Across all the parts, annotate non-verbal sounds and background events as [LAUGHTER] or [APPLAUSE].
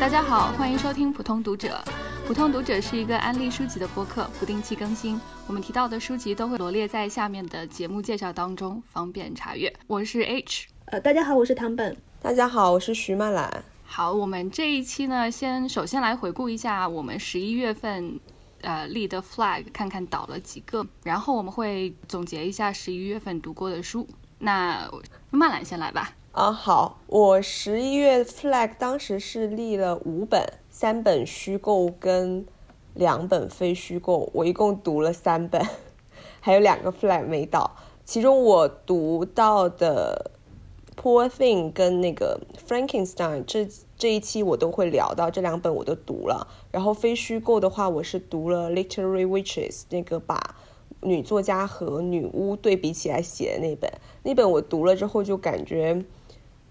大家好，欢迎收听普通读者。普通读者是一个安利书籍的播客，不定期更新。我们提到的书籍都会罗列在下面的节目介绍当中，方便查阅。我是 H，呃，大家好，我是唐本。大家好，我是徐曼兰。好，我们这一期呢，先首先来回顾一下我们十一月份呃立的 flag，看看倒了几个，然后我们会总结一下十一月份读过的书。那曼兰先来吧。啊，好，我十一月 flag 当时是立了五本，三本虚构跟两本非虚构，我一共读了三本，[LAUGHS] 还有两个 flag 没到。其中我读到的 Poor Thing 跟那个 Frankenstein 这这一期我都会聊到，这两本我都读了。然后非虚构的话，我是读了 Literary Witches 那个把女作家和女巫对比起来写的那本，那本我读了之后就感觉。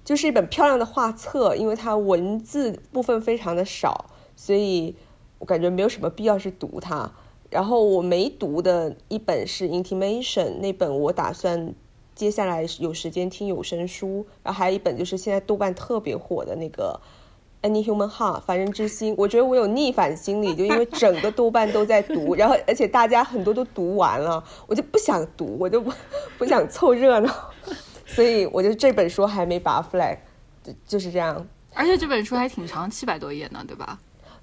就是一本漂亮的画册，因为它文字部分非常的少，所以我感觉没有什么必要去读它。然后我没读的一本是《Intimation》，那本我打算接下来有时间听有声书。然后还有一本就是现在豆瓣特别火的那个《Any Human Heart》凡人之心。我觉得我有逆反心理，就因为整个豆瓣都在读，然后而且大家很多都读完了，我就不想读，我就不不想凑热闹。所以我觉得这本书还没拔 flag，就就是这样。而且这本书还挺长，七百多页呢，对吧？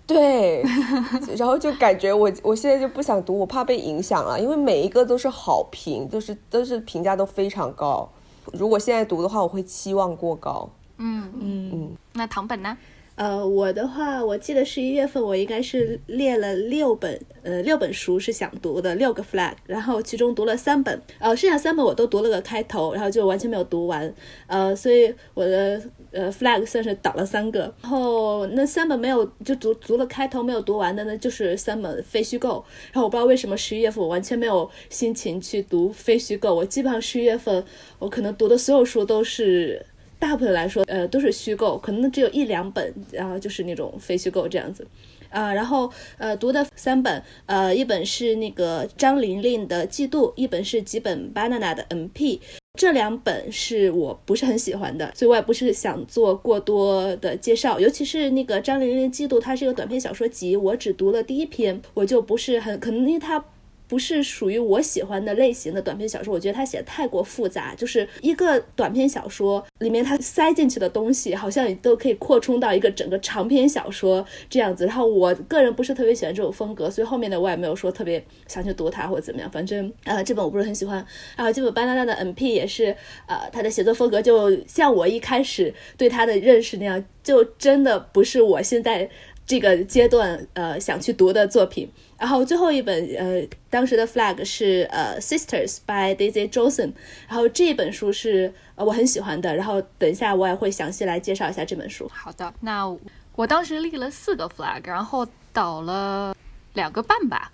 对。[LAUGHS] 然后就感觉我我现在就不想读，我怕被影响了，因为每一个都是好评，都是都是评价都非常高。如果现在读的话，我会期望过高。嗯嗯嗯。那唐本呢？呃，我的话，我记得十一月份我应该是列了六本，呃，六本书是想读的，六个 flag，然后其中读了三本，呃，剩下三本我都读了个开头，然后就完全没有读完，呃，所以我的呃 flag 算是倒了三个，然后那三本没有就读读了开头没有读完的呢，就是三本非虚构，然后我不知道为什么十一月份我完全没有心情去读非虚构，我基本上十一月份我可能读的所有书都是。大部分来说，呃，都是虚构，可能只有一两本，然后就是那种非虚构这样子，啊，然后呃，读的三本，呃，一本是那个张玲玲的《嫉妒》，一本是几本 Banana 的 MP，这两本是我不是很喜欢的，所以我也不是想做过多的介绍，尤其是那个张玲玲《嫉妒》，它是一个短篇小说集，我只读了第一篇，我就不是很可能因为它。不是属于我喜欢的类型的短篇小说，我觉得它写的太过复杂。就是一个短篇小说里面，它塞进去的东西好像都可以扩充到一个整个长篇小说这样子。然后我个人不是特别喜欢这种风格，所以后面的我也没有说特别想去读它或者怎么样。反正呃，这本我不是很喜欢。然后这本《巴娜娜的 MP》也是，呃，他的写作风格就像我一开始对他的认识那样，就真的不是我现在这个阶段呃想去读的作品。然后最后一本，呃，当时的 flag 是呃《Sisters》by Daisy Johnson，然后这本书是呃我很喜欢的，然后等一下我也会详细来介绍一下这本书。好的，那我当时立了四个 flag，然后倒了两个半吧，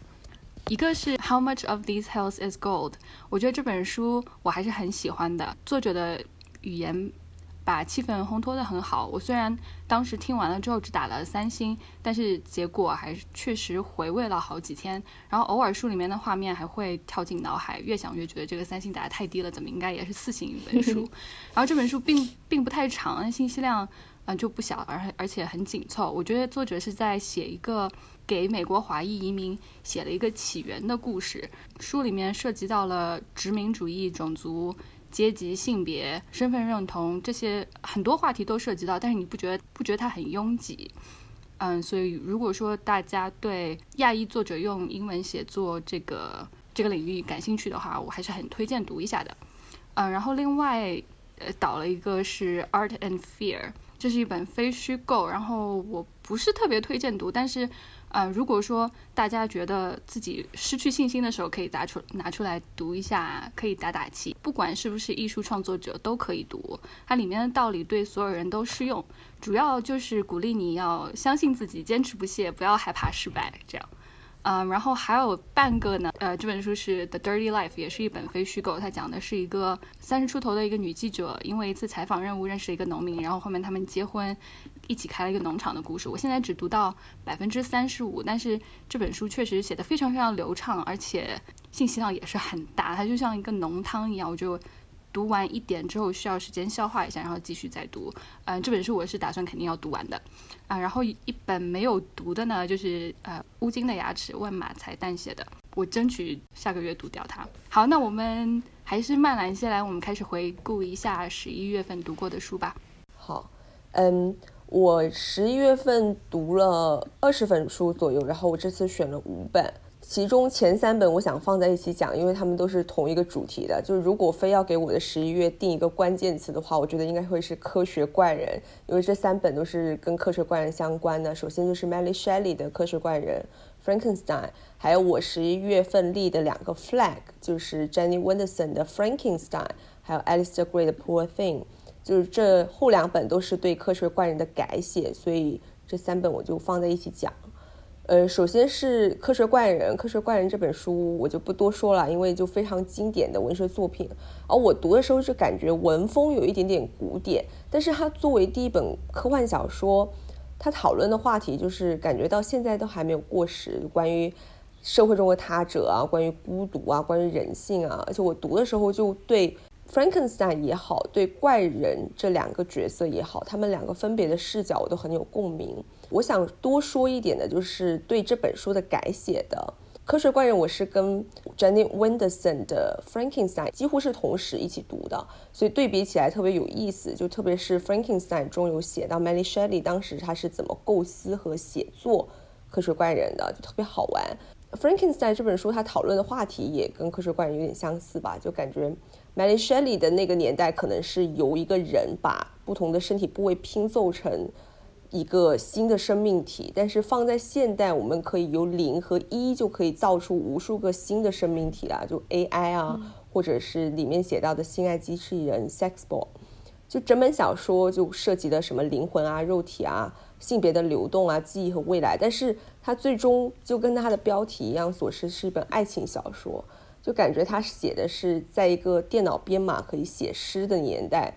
一个是 How much of these hills is gold？我觉得这本书我还是很喜欢的，作者的语言。把气氛烘托的很好。我虽然当时听完了之后只打了三星，但是结果还是确实回味了好几天。然后偶尔书里面的画面还会跳进脑海，越想越觉得这个三星打得太低了，怎么应该也是四星一本书。[LAUGHS] 然后这本书并并不太长，信息量嗯就不小，而而且很紧凑。我觉得作者是在写一个给美国华裔移民写了一个起源的故事。书里面涉及到了殖民主义、种族。阶级、性别、身份认同这些很多话题都涉及到，但是你不觉得不觉得它很拥挤？嗯，所以如果说大家对亚裔作者用英文写作这个这个领域感兴趣的话，我还是很推荐读一下的。嗯，然后另外呃导了一个是《Art and Fear》，这是一本非虚构，然后我不是特别推荐读，但是。啊，如果说大家觉得自己失去信心的时候，可以拿出拿出来读一下，可以打打气。不管是不是艺术创作者，都可以读。它里面的道理对所有人都适用，主要就是鼓励你要相信自己，坚持不懈，不要害怕失败，这样。嗯，然后还有半个呢，呃，这本书是《The Dirty Life》，也是一本非虚构。它讲的是一个三十出头的一个女记者，因为一次采访任务认识了一个农民，然后后面他们结婚，一起开了一个农场的故事。我现在只读到百分之三十五，但是这本书确实写的非常非常流畅，而且信息量也是很大，它就像一个浓汤一样，我就读完一点之后需要时间消化一下，然后继续再读。嗯，这本书我是打算肯定要读完的。啊，然后一本没有读的呢，就是呃乌金的牙齿万马才旦写的，我争取下个月读掉它。好，那我们还是慢来些来，我们开始回顾一下十一月份读过的书吧。好，嗯，我十一月份读了二十本书左右，然后我这次选了五本。其中前三本我想放在一起讲，因为他们都是同一个主题的。就是如果非要给我的十一月定一个关键词的话，我觉得应该会是科学怪人，因为这三本都是跟科学怪人相关的。首先就是 Mary Shelley 的科学怪人 Frankenstein，还有我十一月份立的两个 flag，就是 Jenny Wenderson 的 Frankenstein，还有 Alistair Gray 的 Poor Thing，就是这后两本都是对科学怪人的改写，所以这三本我就放在一起讲。呃，首先是《科学怪人》，《科学怪人》这本书我就不多说了，因为就非常经典的文学作品。而我读的时候就感觉文风有一点点古典，但是它作为第一本科幻小说，它讨论的话题就是感觉到现在都还没有过时，关于社会中的他者啊，关于孤独啊，关于人性啊。而且我读的时候就对 Frankenstein 也好，对怪人这两个角色也好，他们两个分别的视角我都很有共鸣。我想多说一点的，就是对这本书的改写的《科学怪人》，我是跟 Jenny Wenderson 的 Frankenstein 几乎是同时一起读的，所以对比起来特别有意思。就特别是 Frankenstein 中有写到 Mary Shelley 当时他是怎么构思和写作《科学怪人》的，就特别好玩。Frankenstein 这本书他讨论的话题也跟《科学怪人》有点相似吧，就感觉 Mary Shelley 的那个年代可能是由一个人把不同的身体部位拼凑成。一个新的生命体，但是放在现代，我们可以由零和一就可以造出无数个新的生命体啊，就 AI 啊，或者是里面写到的性爱机器人 Sexbot，就整本小说就涉及的什么灵魂啊、肉体啊、性别的流动啊、记忆和未来，但是它最终就跟它的标题一样，所示是一本爱情小说，就感觉他写的是在一个电脑编码可以写诗的年代，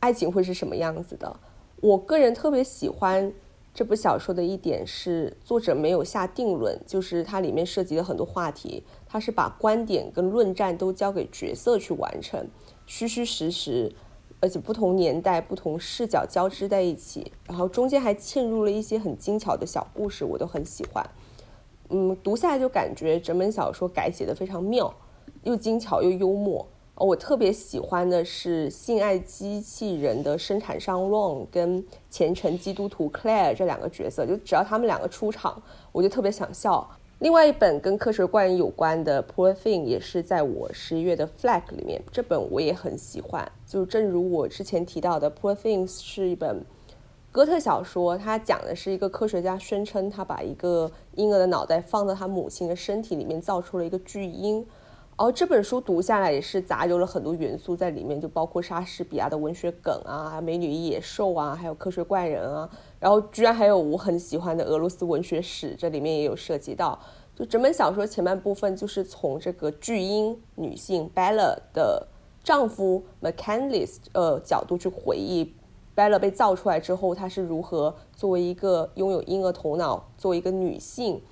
爱情会是什么样子的。我个人特别喜欢这部小说的一点是，作者没有下定论，就是它里面涉及了很多话题，它是把观点跟论战都交给角色去完成，虚虚实实，而且不同年代、不同视角交织在一起，然后中间还嵌入了一些很精巧的小故事，我都很喜欢。嗯，读下来就感觉整本小说改写的非常妙，又精巧又幽默。我特别喜欢的是性爱机器人的生产商 Ron 跟虔诚基督徒 Claire 这两个角色，就只要他们两个出场，我就特别想笑。另外一本跟科学怪人有关的 Poor Thing 也是在我十一月的 Flag 里面，这本我也很喜欢。就正如我之前提到的，Poor Things 是一本哥特小说，它讲的是一个科学家宣称他把一个婴儿的脑袋放到他母亲的身体里面，造出了一个巨婴。然后这本书读下来也是杂糅了很多元素在里面，就包括莎士比亚的文学梗啊，美女野兽啊，还有科学怪人啊，然后居然还有我很喜欢的俄罗斯文学史，这里面也有涉及到。就整本小说前半部分就是从这个巨婴女性 Bella 的丈夫 m c c a n l i s 呃角度去回忆 Bella 被造出来之后，她是如何作为一个拥有婴儿头脑，作为一个女性。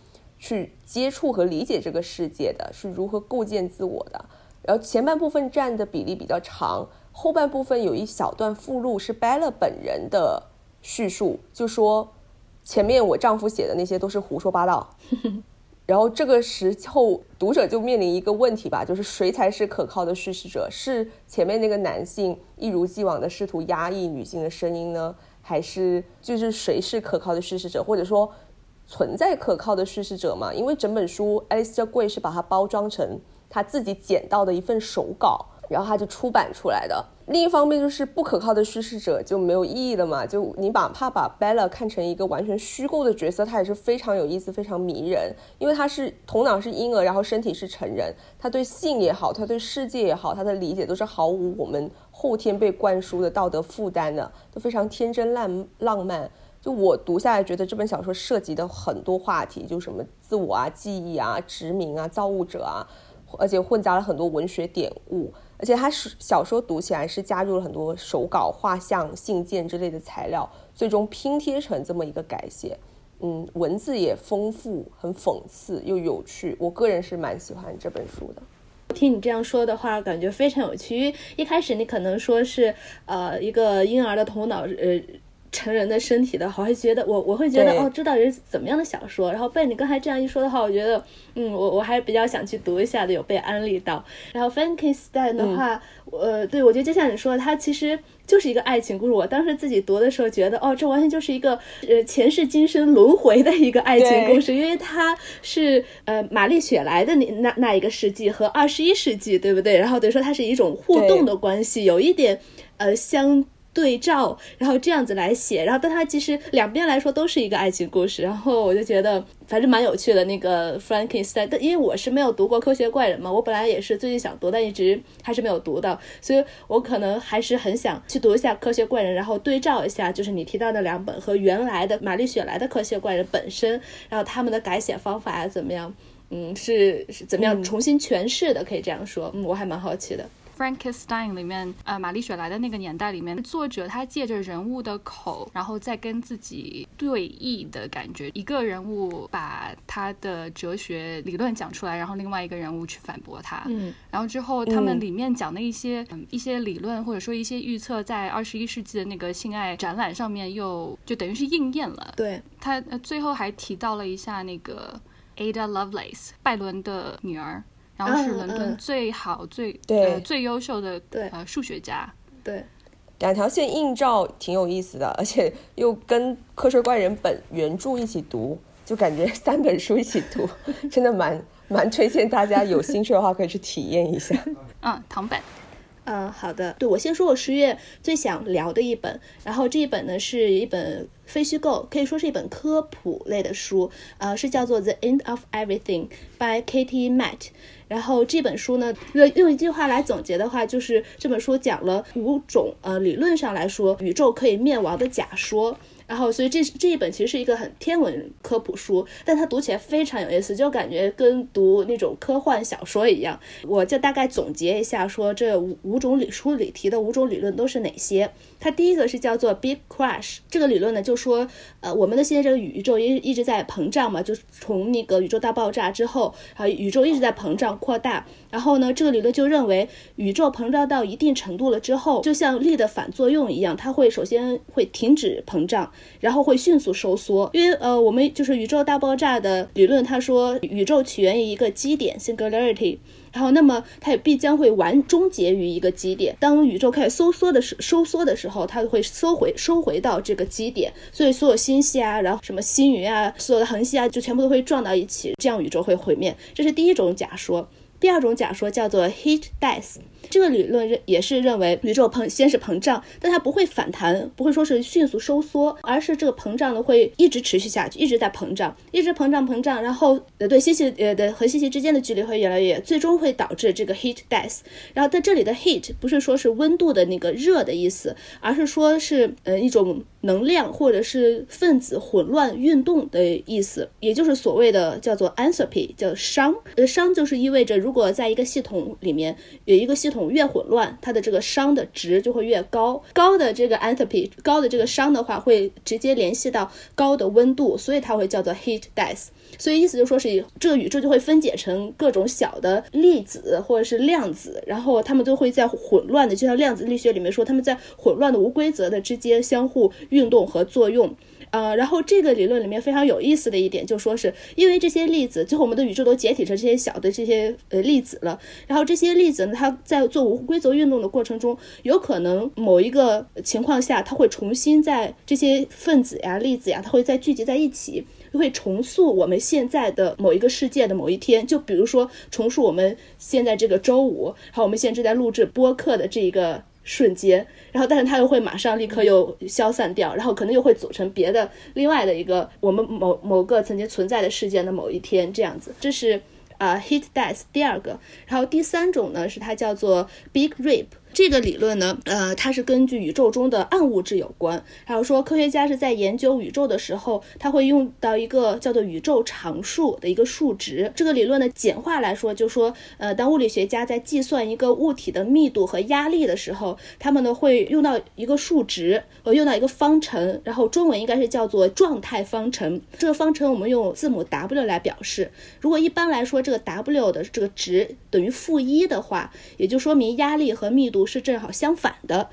去接触和理解这个世界的是如何构建自我的，然后前半部分占的比例比较长，后半部分有一小段附录是 bell 本人的叙述，就说前面我丈夫写的那些都是胡说八道，[LAUGHS] 然后这个时候读者就面临一个问题吧，就是谁才是可靠的叙事者？是前面那个男性一如既往的试图压抑女性的声音呢，还是就是谁是可靠的叙事者，或者说？存在可靠的叙事者嘛？因为整本书，Alistair Gray 是把它包装成他自己捡到的一份手稿，然后他就出版出来的。另一方面，就是不可靠的叙事者就没有意义了嘛？就你哪怕把 Bella 看成一个完全虚构的角色，他也是非常有意思、非常迷人，因为他是头脑是婴儿，然后身体是成人，他对性也好，他对世界也好，他的理解都是毫无我们后天被灌输的道德负担的，都非常天真烂浪漫。就我读下来，觉得这本小说涉及的很多话题，就什么自我啊、记忆啊、殖民啊、造物者啊，而且混杂了很多文学典故，而且它是小说读起来是加入了很多手稿、画像、信件之类的材料，最终拼贴成这么一个改写。嗯，文字也丰富，很讽刺又有趣，我个人是蛮喜欢这本书的。听你这样说的话，感觉非常有趣。一开始你可能说是呃一个婴儿的头脑，呃。成人的身体的，我会觉得我我会觉得哦，知道是怎么样的小说。然后被你刚才这样一说的话，我觉得嗯，我我还是比较想去读一下的，有被安利到。然后 Frankenstein 的话，呃，对我觉得就像你说，的它其实就是一个爱情故事。我当时自己读的时候觉得，哦，这完全就是一个呃前世今生轮回的一个爱情故事，因为它是呃玛丽雪莱的那那那一个世纪和二十一世纪，对不对？然后等于说它是一种互动的关系，有一点呃相。对照，然后这样子来写，然后但它其实两边来说都是一个爱情故事，然后我就觉得反正蛮有趣的。那个 Frankenstein，但因为我是没有读过《科学怪人》嘛，我本来也是最近想读，但一直还是没有读到，所以我可能还是很想去读一下《科学怪人》，然后对照一下，就是你提到的两本和原来的玛丽雪莱的《科学怪人》本身，然后他们的改写方法怎么样？嗯，是是怎么样重新诠释的？可以这样说，嗯，我还蛮好奇的。Frankenstein 里面，呃，玛丽雪莱的那个年代里面，作者他借着人物的口，然后再跟自己对弈的感觉。一个人物把他的哲学理论讲出来，然后另外一个人物去反驳他。嗯，然后之后他们里面讲的一些一些理论或者说一些预测，在二十一世纪的那个性爱展览上面又就等于是应验了。对，他最后还提到了一下那个 Ada Lovelace 拜伦的女儿。然后是伦敦最好、最呃最优秀的对呃数学家。对，两条线映照挺有意思的，而且又跟《科学怪人》本原著一起读，就感觉三本书一起读，[LAUGHS] 真的蛮蛮推荐大家有兴趣的话可以去体验一下。[LAUGHS] 嗯，唐本。嗯，好的。对我先说我十月最想聊的一本，然后这一本呢是一本非虚构，可以说是一本科普类的书，呃，是叫做《The End of Everything》by Katie Matt。然后这本书呢，用用一句话来总结的话，就是这本书讲了五种呃理论上来说宇宙可以灭亡的假说。然后，所以这这一本其实是一个很天文科普书，但它读起来非常有意思，就感觉跟读那种科幻小说一样。我就大概总结一下，说这五五种理书里提的五种理论都是哪些。它第一个是叫做 Big Crash，这个理论呢就说，呃，我们的现在这个宇宙一一直在膨胀嘛，就从那个宇宙大爆炸之后，啊，宇宙一直在膨胀扩大。然后呢，这个理论就认为，宇宙膨胀到一定程度了之后，就像力的反作用一样，它会首先会停止膨胀，然后会迅速收缩。因为呃，我们就是宇宙大爆炸的理论，他说宇宙起源于一个基点 （singularity）。然后，那么它也必将会完终结于一个基点。当宇宙开始收缩的时收缩的时候，它会收回收回到这个基点。所以，所有星系啊，然后什么星云啊，所有的恒星啊，就全部都会撞到一起，这样宇宙会毁灭。这是第一种假说。第二种假说叫做 heat death。这个理论认也是认为宇宙膨先是膨胀，但它不会反弹，不会说是迅速收缩，而是这个膨胀呢会一直持续下去，一直在膨胀，一直膨胀膨胀，然后呃对星系呃的和星系之间的距离会越来越远，最终会导致这个 heat death。然后在这里的 heat 不是说是温度的那个热的意思，而是说是呃一种能量或者是分子混乱运动的意思，也就是所谓的叫做 entropy，叫熵。呃熵就是意味着如果在一个系统里面有一个系统越混乱，它的这个熵的值就会越高。高的这个 entropy，高的这个熵的话，会直接联系到高的温度，所以它会叫做 heat death。所以意思就说是这个宇宙就会分解成各种小的粒子或者是量子，然后它们都会在混乱的，就像量子力学里面说，它们在混乱的无规则的之间相互运动和作用。呃，然后这个理论里面非常有意思的一点，就说是因为这些粒子，最后我们的宇宙都解体成这些小的这些呃粒子了。然后这些粒子呢，它在做无规则运动的过程中，有可能某一个情况下，它会重新在这些分子呀、粒子呀，它会再聚集在一起，会重塑我们现在的某一个世界的某一天。就比如说重塑我们现在这个周五，好我们现在正在录制播客的这一个。瞬间，然后但是它又会马上立刻又消散掉，然后可能又会组成别的另外的一个我们某某个曾经存在的事件的某一天这样子，这是啊 heat death 第二个，然后第三种呢是它叫做 big rip。这个理论呢，呃，它是根据宇宙中的暗物质有关。还有说，科学家是在研究宇宙的时候，他会用到一个叫做宇宙常数的一个数值。这个理论的简化来说，就说，呃，当物理学家在计算一个物体的密度和压力的时候，他们呢会用到一个数值，呃，用到一个方程，然后中文应该是叫做状态方程。这个方程我们用字母 W 来表示。如果一般来说，这个 W 的这个值等于负一的话，也就说明压力和密度是正好相反的。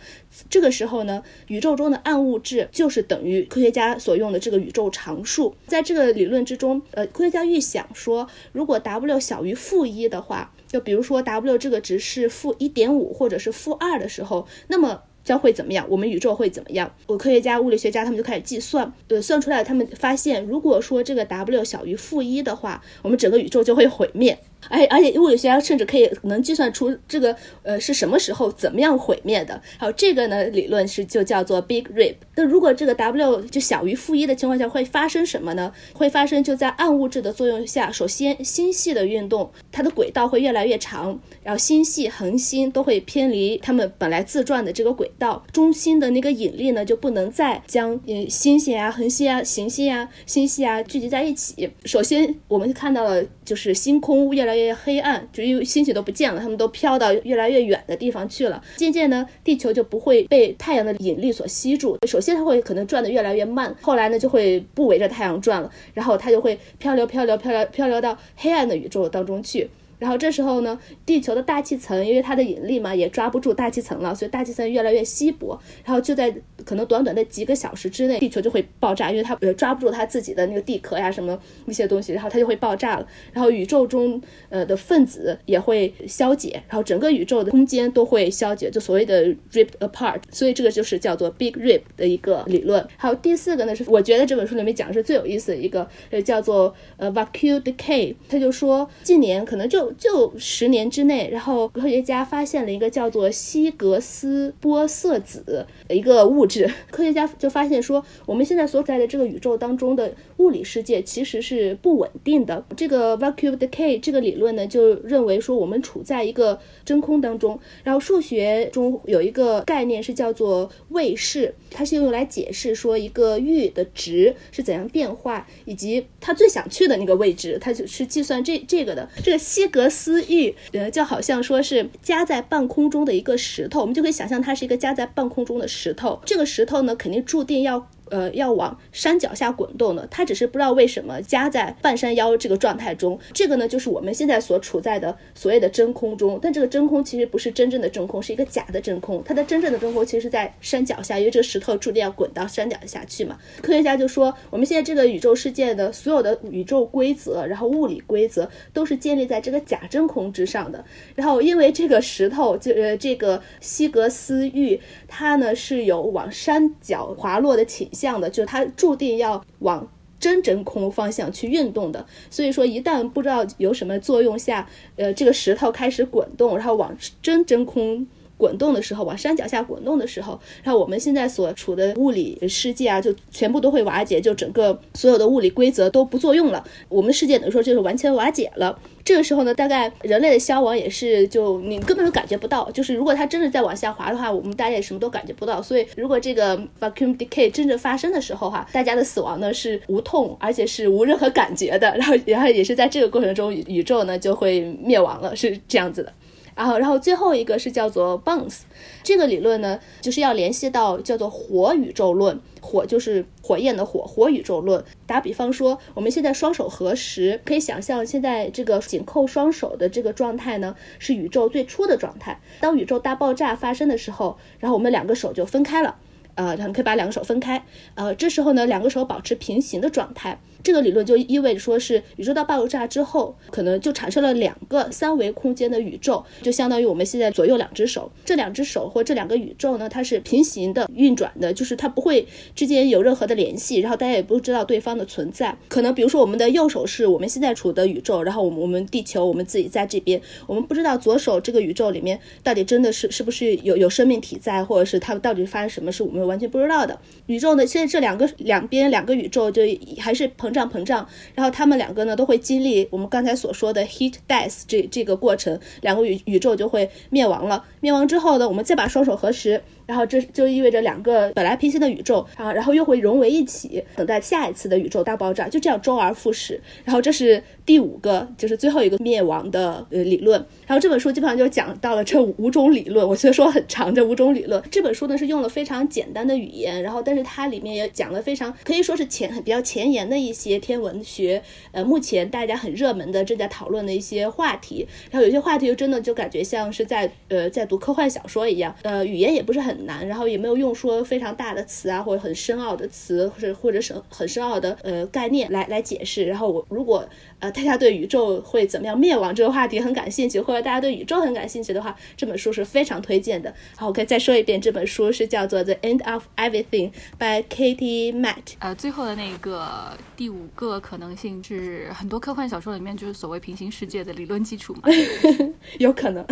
这个时候呢，宇宙中的暗物质就是等于科学家所用的这个宇宙常数。在这个理论之中，呃，科学家预想说，如果 W 小于负一的话，就比如说 W 这个值是负一点五或者是负二的时候，那么将会怎么样？我们宇宙会怎么样？我科学家、物理学家他们就开始计算，呃，算出来，他们发现，如果说这个 W 小于负一的话，我们整个宇宙就会毁灭。而而且物理学家甚至可以能计算出这个呃是什么时候怎么样毁灭的。还有这个呢理论是就叫做 Big Rip。那如果这个 W 就小于负一的情况下会发生什么呢？会发生就在暗物质的作用下，首先星系的运动它的轨道会越来越长，然后星系恒星都会偏离它们本来自转的这个轨道，中心的那个引力呢就不能再将呃星星啊恒星啊行星啊星系啊聚集在一起。首先我们看到了就是星空越越来越黑暗，就因为星星都不见了，它们都飘到越来越远的地方去了。渐渐呢，地球就不会被太阳的引力所吸住。首先，它会可能转得越来越慢，后来呢，就会不围着太阳转了，然后它就会漂流、漂流、漂流、漂流到黑暗的宇宙当中去。然后这时候呢，地球的大气层因为它的引力嘛，也抓不住大气层了，所以大气层越来越稀薄。然后就在可能短短的几个小时之内，地球就会爆炸，因为它呃抓不住它自己的那个地壳呀什么一些东西，然后它就会爆炸了。然后宇宙中呃的分子也会消解，然后整个宇宙的空间都会消解，就所谓的 ripped apart。所以这个就是叫做 Big Rip 的一个理论。还有第四个呢，是我觉得这本书里面讲的是最有意思的一个，呃，叫做呃 vacuum decay。他就说近年可能就就十年之内，然后科学家发现了一个叫做希格斯玻色子的一个物质。科学家就发现说，我们现在所在的这个宇宙当中的物理世界其实是不稳定的。这个 vacuum decay 这个理论呢，就认为说我们处在一个真空当中。然后数学中有一个概念是叫做位式，它是用来解释说一个域的值是怎样变化，以及它最想去的那个位置，它就是计算这这个的。这个希格斯域，呃，就好像说是夹在半空中的一个石头，我们就可以想象它是一个夹在半空中的石头。这个石头呢，肯定注定要。呃，要往山脚下滚动的，它只是不知道为什么夹在半山腰这个状态中。这个呢，就是我们现在所处在的所谓的真空中。但这个真空其实不是真正的真空，是一个假的真空。它的真正的真空其实在山脚下，因为这个石头注定要滚到山脚下去嘛。科学家就说，我们现在这个宇宙世界的所有的宇宙规则，然后物理规则都是建立在这个假真空之上的。然后因为这个石头，就呃这个希格斯域，它呢是有往山脚滑落的倾。向的，就是它注定要往真真空方向去运动的。所以说，一旦不知道有什么作用下，呃，这个石头开始滚动，然后往真真空滚动的时候，往山脚下滚动的时候，然后我们现在所处的物理世界啊，就全部都会瓦解，就整个所有的物理规则都不作用了。我们世界等于说就是完全瓦解了。这个时候呢，大概人类的消亡也是就你根本就感觉不到。就是如果它真的在往下滑的话，我们大家也什么都感觉不到。所以如果这个 vacuum decay 真正发生的时候哈，大家的死亡呢是无痛，而且是无任何感觉的。然后然后也是在这个过程中，宇宙呢就会灭亡了，是这样子的。然后，然后最后一个是叫做 bounce，这个理论呢，就是要联系到叫做火宇宙论，火就是火焰的火，火宇宙论。打比方说，我们现在双手合十，可以想象现在这个紧扣双手的这个状态呢，是宇宙最初的状态。当宇宙大爆炸发生的时候，然后我们两个手就分开了，呃，然后可以把两个手分开，呃，这时候呢，两个手保持平行的状态。这个理论就意味着说是宇宙大爆炸之后，可能就产生了两个三维空间的宇宙，就相当于我们现在左右两只手，这两只手或这两个宇宙呢，它是平行的运转的，就是它不会之间有任何的联系，然后大家也不知道对方的存在。可能比如说我们的右手是我们现在处的宇宙，然后我们我们地球我们自己在这边，我们不知道左手这个宇宙里面到底真的是是不是有有生命体在，或者是它到底发生什么事，我们完全不知道的。宇宙呢，现在这两个两边两个宇宙就还是膨胀膨胀，然后他们两个呢都会经历我们刚才所说的 heat death 这这个过程，两个宇宇宙就会灭亡了。灭亡之后呢，我们再把双手合十。然后这就意味着两个本来平行的宇宙啊，然后又会融为一起，等待下一次的宇宙大爆炸，就这样周而复始。然后这是第五个，就是最后一个灭亡的呃理论。然后这本书基本上就讲到了这五种理论。我虽然说很长，这五种理论，这本书呢是用了非常简单的语言，然后但是它里面也讲了非常可以说是前比较前沿的一些天文学，呃，目前大家很热门的正在讨论的一些话题。然后有些话题又真的就感觉像是在呃在读科幻小说一样，呃，语言也不是很。难，然后也没有用说非常大的词啊，或者很深奥的词，或者或者是很深奥的呃概念来来解释。然后我如果呃大家对宇宙会怎么样灭亡这个话题很感兴趣，或者大家对宇宙很感兴趣的话，这本书是非常推荐的。好，我可以再说一遍，这本书是叫做《The End of Everything》by Katie Matt。呃，最后的那个第五个可能性是很多科幻小说里面就是所谓平行世界的理论基础嘛？[LAUGHS] 有可能。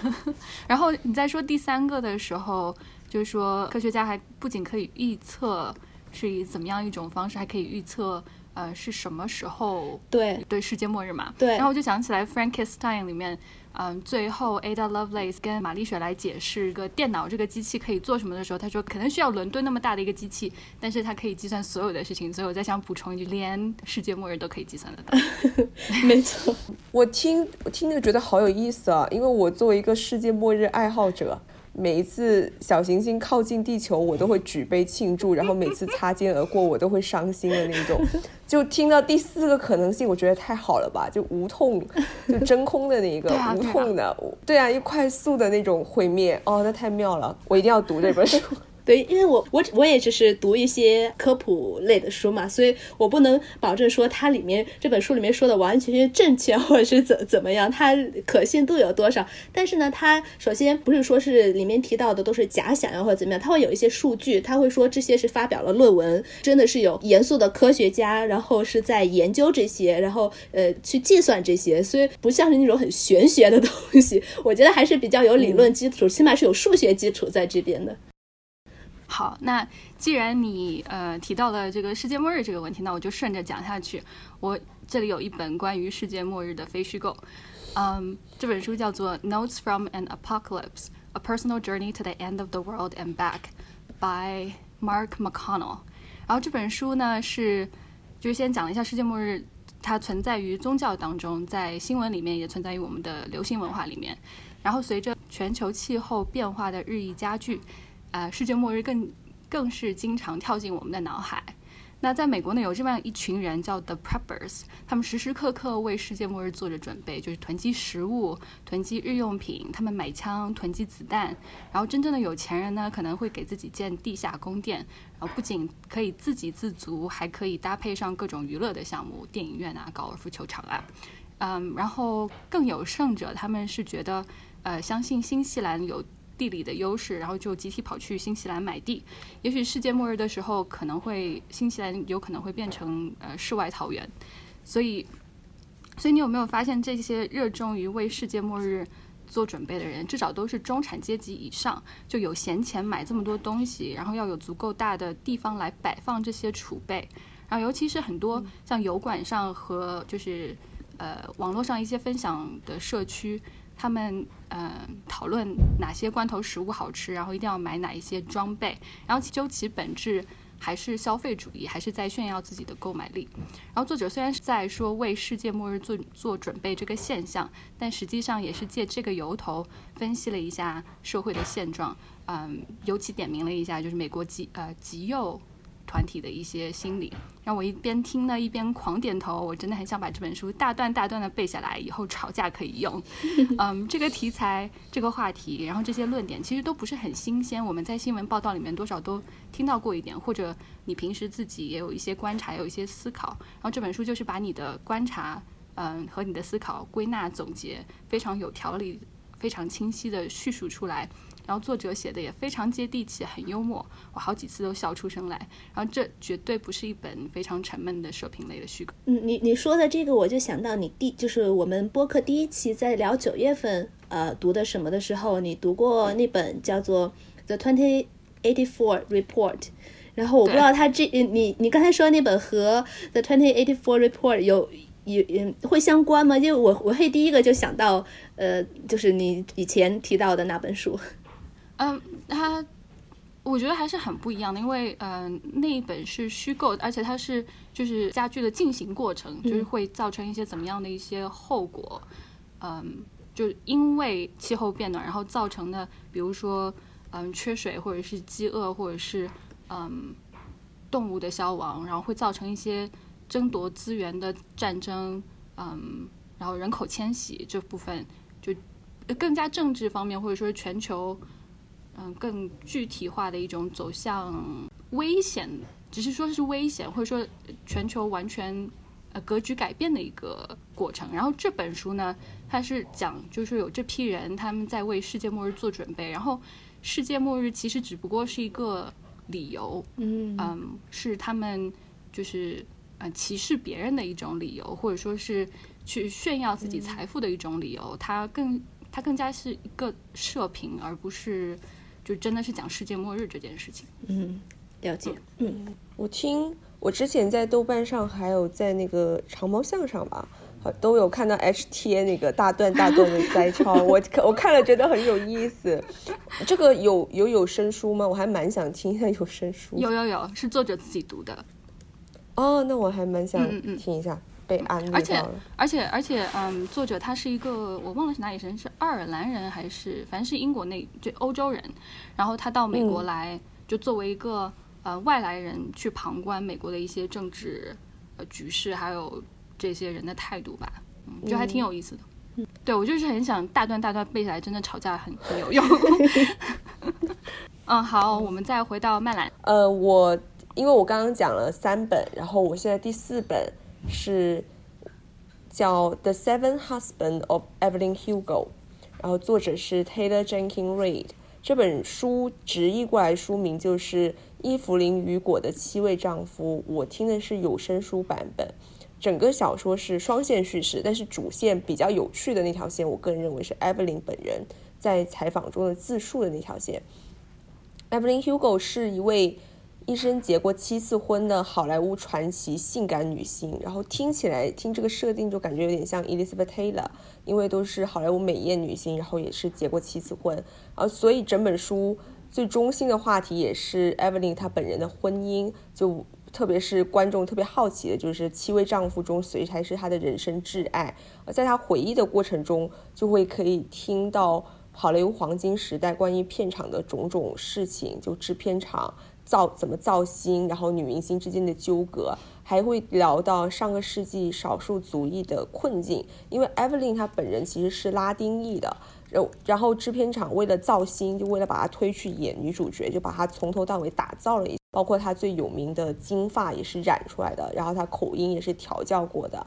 [LAUGHS] 然后你在说第三个的时候。就是说，科学家还不仅可以预测是以怎么样一种方式，还可以预测呃是什么时候对对世界末日嘛？对。然后我就想起来《Frankenstein》里面，嗯，最后 Ada Lovelace 跟玛丽雪来解释一个电脑这个机器可以做什么的时候，他说可能需要伦敦那么大的一个机器，但是它可以计算所有的事情。所以我在想补充一句，连世界末日都可以计算得到。[LAUGHS] 没错，我听我听着觉得好有意思啊，因为我作为一个世界末日爱好者。每一次小行星靠近地球，我都会举杯庆祝，然后每次擦肩而过，我都会伤心的那种。[LAUGHS] 就听到第四个可能性，我觉得太好了吧，就无痛，就真空的那一个无痛的，对啊，又快速的那种毁灭，哦，那太妙了，我一定要读这本书。对，因为我我我也只是读一些科普类的书嘛，所以我不能保证说它里面这本书里面说的完全全正确，[LAUGHS] 或者是怎怎么样，它可信度有多少。但是呢，它首先不是说是里面提到的都是假想呀或者怎么样，它会有一些数据，它会说这些是发表了论文，真的是有严肃的科学家，然后是在研究这些，然后呃去计算这些，所以不像是那种很玄学的东西，我觉得还是比较有理论基础，起码是有数学基础在这边的。好，那既然你呃提到了这个世界末日这个问题，那我就顺着讲下去。我这里有一本关于世界末日的非虚构，嗯，这本书叫做《Notes from an Apocalypse: A Personal Journey to the End of the World and Back》by Mark McConnell。然后这本书呢是就是先讲了一下世界末日，它存在于宗教当中，在新闻里面也存在于我们的流行文化里面。然后随着全球气候变化的日益加剧。呃，世界末日更更是经常跳进我们的脑海。那在美国呢，有这么样一群人叫 The Preppers，他们时时刻刻为世界末日做着准备，就是囤积食物、囤积日用品，他们买枪、囤积子弹。然后真正的有钱人呢，可能会给自己建地下宫殿，然后不仅可以自给自足，还可以搭配上各种娱乐的项目，电影院啊、高尔夫球场啊。嗯，然后更有甚者，他们是觉得，呃，相信新西兰有。地理的优势，然后就集体跑去新西兰买地。也许世界末日的时候，可能会新西兰有可能会变成呃世外桃源。所以，所以你有没有发现，这些热衷于为世界末日做准备的人，至少都是中产阶级以上，就有闲钱买这么多东西，然后要有足够大的地方来摆放这些储备。然后，尤其是很多像油管上和就是呃网络上一些分享的社区。他们嗯讨论哪些罐头食物好吃，然后一定要买哪一些装备，然后究其本质还是消费主义，还是在炫耀自己的购买力。然后作者虽然是在说为世界末日做做准备这个现象，但实际上也是借这个由头分析了一下社会的现状，嗯，尤其点名了一下就是美国极呃极右。团体的一些心理，让我一边听呢一边狂点头。我真的很想把这本书大段大段的背下来，以后吵架可以用。[LAUGHS] 嗯，这个题材、这个话题，然后这些论点其实都不是很新鲜，我们在新闻报道里面多少都听到过一点，或者你平时自己也有一些观察，有一些思考。然后这本书就是把你的观察，嗯，和你的思考归纳总结，非常有条理、非常清晰的叙述出来。然后作者写的也非常接地气，很幽默，我好几次都笑出声来。然后这绝对不是一本非常沉闷的社评类的虚构。嗯，你你说的这个，我就想到你第就是我们播客第一期在聊九月份呃读的什么的时候，你读过那本叫做《The Twenty Eighty Four Report》，然后我不知道他这你你刚才说那本和《The Twenty Eighty Four Report》有有嗯会相关吗？因为我我会第一个就想到呃，就是你以前提到的那本书。嗯，它我觉得还是很不一样的，因为嗯、那一本是虚构，而且它是就是家具的进行过程，就是会造成一些怎么样的一些后果，嗯，就因为气候变暖，然后造成的，比如说嗯缺水，或者是饥饿，或者是嗯动物的消亡，然后会造成一些争夺资源的战争，嗯，然后人口迁徙这部分就更加政治方面，或者说全球。嗯，更具体化的一种走向危险，只是说是危险，或者说全球完全呃格局改变的一个过程。然后这本书呢，它是讲就是有这批人他们在为世界末日做准备，然后世界末日其实只不过是一个理由，嗯嗯，是他们就是呃歧视别人的一种理由，或者说是去炫耀自己财富的一种理由。它更它更加是一个射频，而不是就真的是讲世界末日这件事情。嗯，了解。嗯我听我之前在豆瓣上，还有在那个长毛象上吧，好都有看到 H 贴那个大段大段的摘抄，[LAUGHS] 我看我看了觉得很有意思。这个有有有声书吗？我还蛮想听一下有声书。有有有，是作者自己读的，哦，那我还蛮想听一下，被安利而且。而且而且，嗯，作者他是一个我忘了是哪里人，是爱尔兰人还是反正是英国那就欧洲人，然后他到美国嗯来，就作为一个呃外来人去旁观美国的一些政治呃局势，还有这些人的态度吧，嗯，就还挺有意思的。对我就是很想大段大段背下来，真的吵架很很有用。[LAUGHS] 嗯，好，我们再回到麦兰。呃，我因为我刚刚讲了三本，然后我现在第四本是叫《The Seven Husband of Evelyn Hugo》，然后作者是 Taylor Jenkins Reid。这本书直译过来书名就是《伊芙琳·雨果的七位丈夫》，我听的是有声书版本。整个小说是双线叙事，但是主线比较有趣的那条线，我个人认为是 Evelyn 本人在采访中的自述的那条线。Evelyn Hugo 是一位一生结过七次婚的好莱坞传奇性感女星，然后听起来听这个设定就感觉有点像 Elizabeth Taylor，因为都是好莱坞美艳女星，然后也是结过七次婚，啊，所以整本书最中心的话题也是 Evelyn 她本人的婚姻，就特别是观众特别好奇的就是七位丈夫中谁才是她的人生挚爱，而在她回忆的过程中，就会可以听到。好莱坞黄金时代关于片场的种种事情，就制片厂造怎么造星，然后女明星之间的纠葛，还会聊到上个世纪少数族裔的困境。因为 Evelyn 她本人其实是拉丁裔的，然后然后制片厂为了造星，就为了把她推去演女主角，就把她从头到尾打造了一，包括她最有名的金发也是染出来的，然后她口音也是调教过的。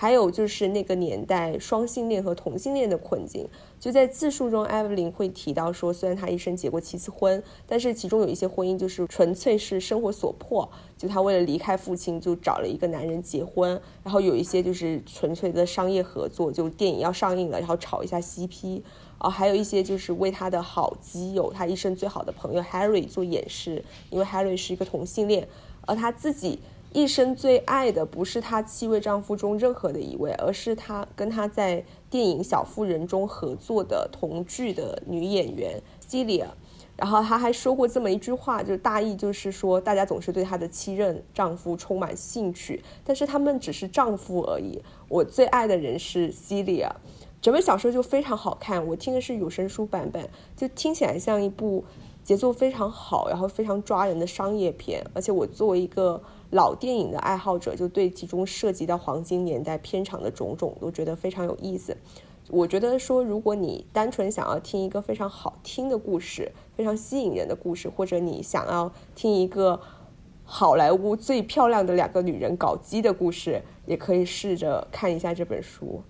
还有就是那个年代双性恋和同性恋的困境，就在自述中，艾 y 琳会提到说，虽然她一生结过七次婚，但是其中有一些婚姻就是纯粹是生活所迫，就她为了离开父亲，就找了一个男人结婚，然后有一些就是纯粹的商业合作，就电影要上映了，然后炒一下 CP，啊，还有一些就是为她的好基友，她一生最好的朋友 Harry 做演示，因为 Harry 是一个同性恋，而她自己。一生最爱的不是她七位丈夫中任何的一位，而是她跟她在电影《小妇人》中合作的同剧的女演员 Celia。然后她还说过这么一句话，就是大意就是说，大家总是对她的七任丈夫充满兴趣，但是他们只是丈夫而已。我最爱的人是 Celia。整本小说就非常好看，我听的是有声书版本，就听起来像一部节奏非常好，然后非常抓人的商业片。而且我作为一个老电影的爱好者，就对其中涉及到黄金年代片场的种种都觉得非常有意思。我觉得说，如果你单纯想要听一个非常好听的故事，非常吸引人的故事，或者你想要听一个好莱坞最漂亮的两个女人搞基的故事，也可以试着看一下这本书。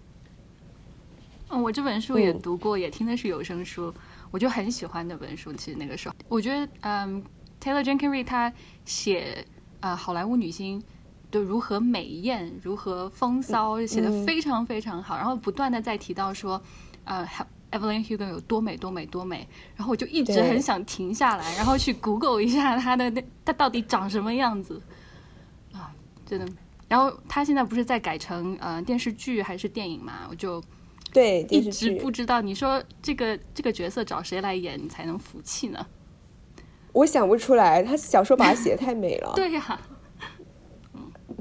嗯，我这本书也嗯读过，也听的是有声书，我就很喜欢那本书。其实那个时候，我觉得，嗯，Taylor Jenkins 他写呃好莱坞女星的如何美艳、如何风骚，写的非常非常好。然后不断的在提到说，呃，Evelyn Hugo 有多美多美多美，然后我就一直很想停下来，然后去 Google 一下她的那她到底长什么样子啊，真的。然后她现在不是在改成呃电视剧还是电影嘛？我就对一直不知道，你说这个这个角色找谁来演你才能服气呢？我想不出来，他小说把它写的太美了。[LAUGHS] 对呀、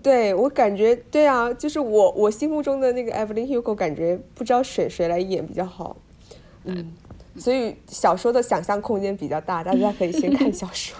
对我感觉，对啊，就是我我心目中的那个 Evelyn Hugo，感觉不知道谁谁来演比较好。嗯，所以小说的想象空间比较大，大家可以先看小说。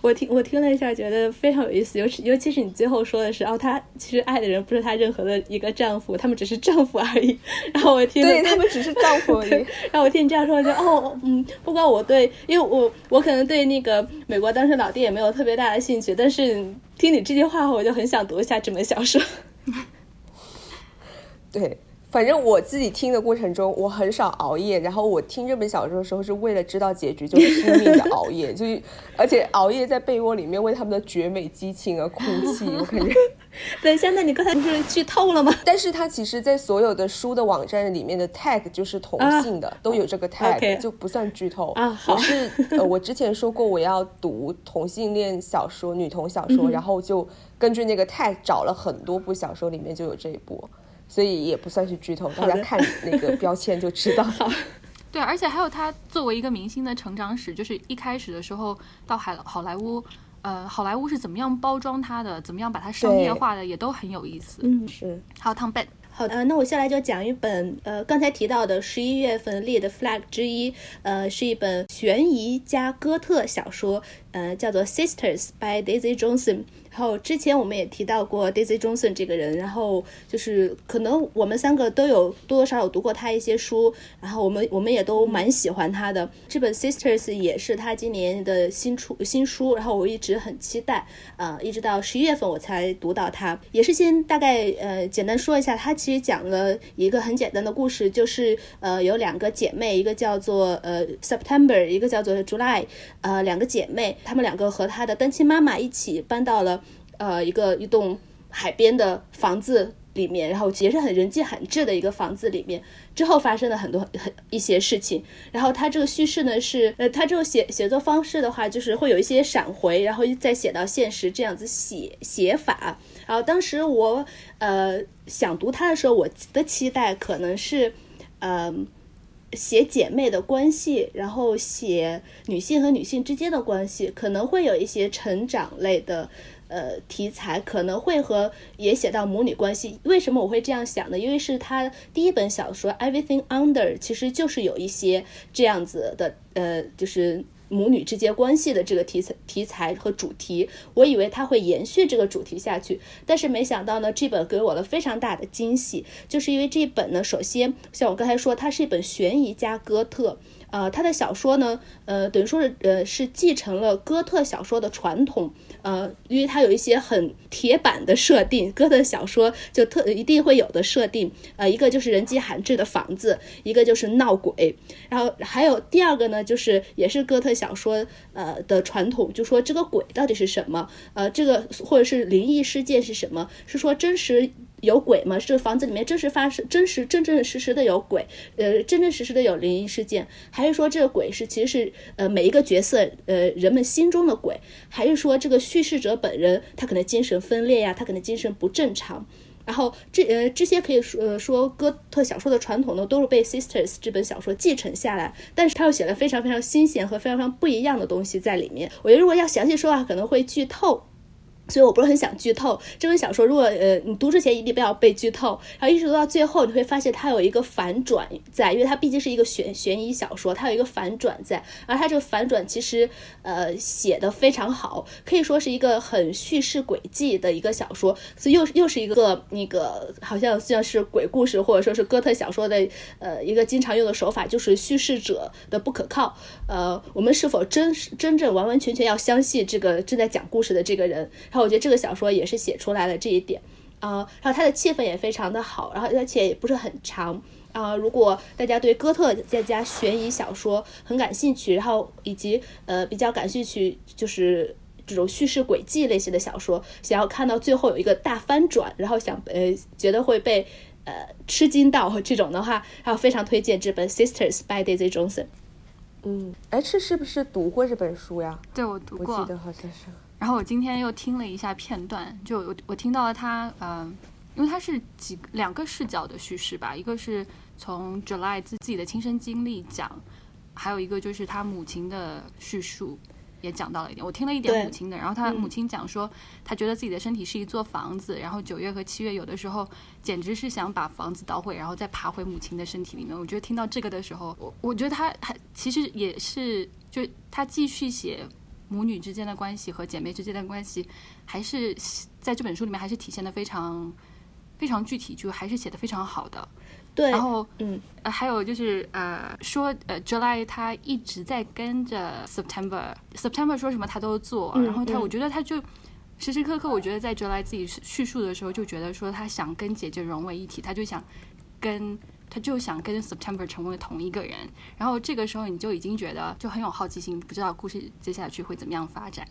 我听我听了一下，觉得非常有意思，尤其尤其是你最后说的是，哦，她其实爱的人不是她任何的一个丈夫，他们只是丈夫而已。然后我听了对他们只是丈夫而已。[LAUGHS] 然后我听你这样说，我就哦，嗯，不管我对，因为我我可能对那个美国单身老爹也没有特别大的兴趣，但是听你这句话后，我就很想读一下这本小说。[LAUGHS] 对，反正我自己听的过程中，我很少熬夜。然后我听这本小说的时候，是为了知道结局，就拼命的熬夜，就是而且熬夜在被窝里面为他们的绝美激情而哭泣。我感觉，[LAUGHS] 等一下，那你刚才不是剧透了吗？[LAUGHS] 但是它其实，在所有的书的网站里面的 tag 就是同性的，都有这个 tag，、就不算剧透。啊好我是呃，我之前说过我要读同性恋小说、女同小说，然后就根据那个 tag 找了很多部小说，里面就有这一部。所以也不算是剧透，大家看那个标签就知道了。[LAUGHS] 对，而且还有他作为一个明星的成长史，就是一开始的时候到海好莱坞，呃，好莱坞是怎么样包装他的，怎么样把它商业化的，也都很有意思。嗯，是，还有汤贝，好的，呃那我下来就讲一本呃刚才提到的十一月份立的 flag 之一，呃是一本悬疑加哥特小说，呃叫做 Sisters by Daisy Johnson。然后之前我们也提到过 Daisy Johnson 这个人，然后就是可能我们三个都有多多少少读过他一些书，然后我们我们也都蛮喜欢他的。这本 Sisters 也是他今年的新出新书，然后我一直很期待，呃，一直到十一月份我才读到它。也是先大概呃简单说一下，它其实讲了一个很简单的故事，就是呃有两个姐妹，一个叫做呃 September，一个叫做 July，呃两个姐妹，她们两个和她的单亲妈妈一起搬到了呃一个一栋海边的房子里面，然后也是很人迹罕至的一个房子里面。之后发生了很多很一些事情，然后它这个叙事呢是，呃，它这个写写作方式的话，就是会有一些闪回，然后再写到现实这样子写写法。然后当时我呃想读它的时候，我的期待可能是，嗯、写姐妹的关系，然后写女性和女性之间的关系，可能会有一些成长类的呃题材，可能会和也写到母女关系。为什么我会这样想呢？因为是他第一本小说《Everything Under》，其实就是有一些这样子的呃，就是。母女之间关系的这个题材、题材和主题，我以为它会延续这个主题下去，但是没想到呢，这本给我了非常大的惊喜，就是因为这本呢，首先像我刚才说，它是一本悬疑加哥特，呃，他的小说呢，呃，等于说是呃是继承了哥特小说的传统，呃，因为它有一些很铁板的设定，哥特小说就特一定会有的设定，呃，一个就是人迹罕至的房子，一个就是闹鬼，然后还有第二个呢，就是也是哥特小说呃的传统，就说这个鬼到底是什么，呃，这个或者是灵异事件是什么，是说真实。有鬼吗？这个房子里面真实发生、真实、真真实实的有鬼，呃，真真实实的有灵异事件，还是说这个鬼是其实是呃每一个角色呃人们心中的鬼，还是说这个叙事者本人他可能精神分裂呀，他可能精神不正常。然后这呃这些可以说、呃、说哥特小说的传统呢，都是被《Sisters》这本小说继承下来，但是他又写了非常非常新鲜和非常非常不一样的东西在里面。我觉得如果要详细说啊，可能会剧透。所以我不是很想剧透这本小说。如果呃你读之前一定不要被剧透，然后一直读到最后，你会发现它有一个反转在，因为它毕竟是一个悬悬疑小说，它有一个反转在。而它这个反转其实呃写的非常好，可以说是一个很叙事轨迹的一个小说。所以又又是一个那个好像像是鬼故事或者说是哥特小说的呃一个经常用的手法，就是叙事者的不可靠。呃，我们是否真真正完完全全要相信这个正在讲故事的这个人？我觉得这个小说也是写出来了这一点，啊、呃，然后它的气氛也非常的好，然后而且也不是很长，啊、呃，如果大家对哥特再加悬疑小说很感兴趣，然后以及呃比较感兴趣就是这种叙事轨迹类型的小说，想要看到最后有一个大翻转，然后想呃觉得会被。呃吃惊到这种的话，然后非常推荐这本《Sisters》by Daisy Johnson。嗯，，H，是不是读过这本书呀？对，我读过。我记得好像是。然后我今天又听了一下片段，就我我听到了他，嗯，因为他是几两个视角的叙事吧，一个是从 July 自自己的亲身经历讲，还有一个就是他母亲的叙述。也讲到了一点，我听了一点母亲的，然后他母亲讲说，他觉得自己的身体是一座房子，然后九月和七月有的时候简直是想把房子捣毁，然后再爬回母亲的身体里面。我觉得听到这个的时候，我我觉得他还其实也是，就他继续写母女之间的关系和姐妹之间的关系，还是在这本书里面还是体现的非常非常具体，就还是写的非常好的。对，然后，嗯，呃，还有就是，呃，说，呃，July 他一直在跟着 September，September 说什么他都做，然后他，我觉得他就时时刻刻，我觉得在 July 自己叙述的时候，就觉得说他想跟姐姐融为一体，他就想跟，他就想跟 September 成为同一个人，然后这个时候你就已经觉得就很有好奇心，不知道故事接下去会怎么样发展。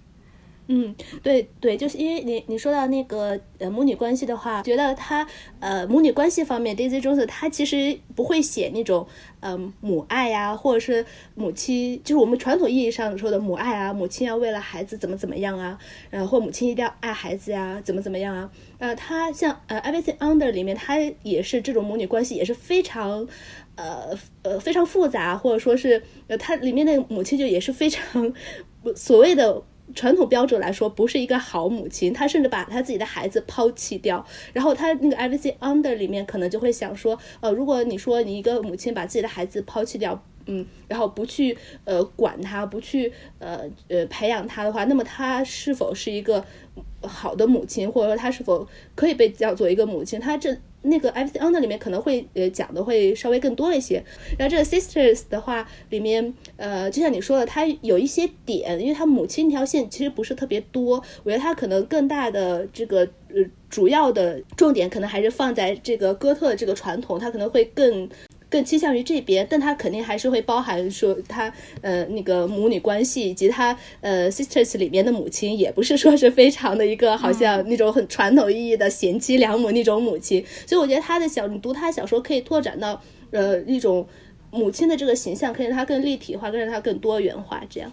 嗯，对对，就是因为你你说到那个呃母女关系的话，觉得他呃母女关系方面，Daisy Jones 他其实不会写那种嗯母爱呀，或者是母亲，就是我们传统意义上说的母爱啊，母亲要为了孩子怎么怎么样啊，然后或母亲一定要爱孩子呀，怎么怎么样啊，呃，他像呃 Everything Under 里面，他也是这种母女关系也是非常呃呃非常复杂，或者说是呃他里面的母亲就也是非常 [LAUGHS] 所谓的。传统标准来说，不是一个好母亲，她甚至把她自己的孩子抛弃掉。然后她那个 Everything Under 里面可能就会想说，呃，如果你说你一个母亲把自己的孩子抛弃掉，嗯，然后不去呃管他，不去呃呃培养他的话，那么她是否是一个好的母亲，或者说她是否可以被叫做一个母亲？她这。那个《Everything Under》里面可能会呃讲的会稍微更多一些，然后这个《Sisters》的话里面，呃，就像你说的，它有一些点，因为它母亲那条线其实不是特别多，我觉得它可能更大的这个呃主要的重点可能还是放在这个哥特的这个传统，它可能会更。更倾向于这边，但他肯定还是会包含说他呃那个母女关系，以及他呃 sisters 里面的母亲，也不是说是非常的一个好像那种很传统意义的贤妻良母那种母亲，所以我觉得他的小你读他小说可以拓展到呃一种母亲的这个形象，可以让它更立体化，更让它更多元化，这样。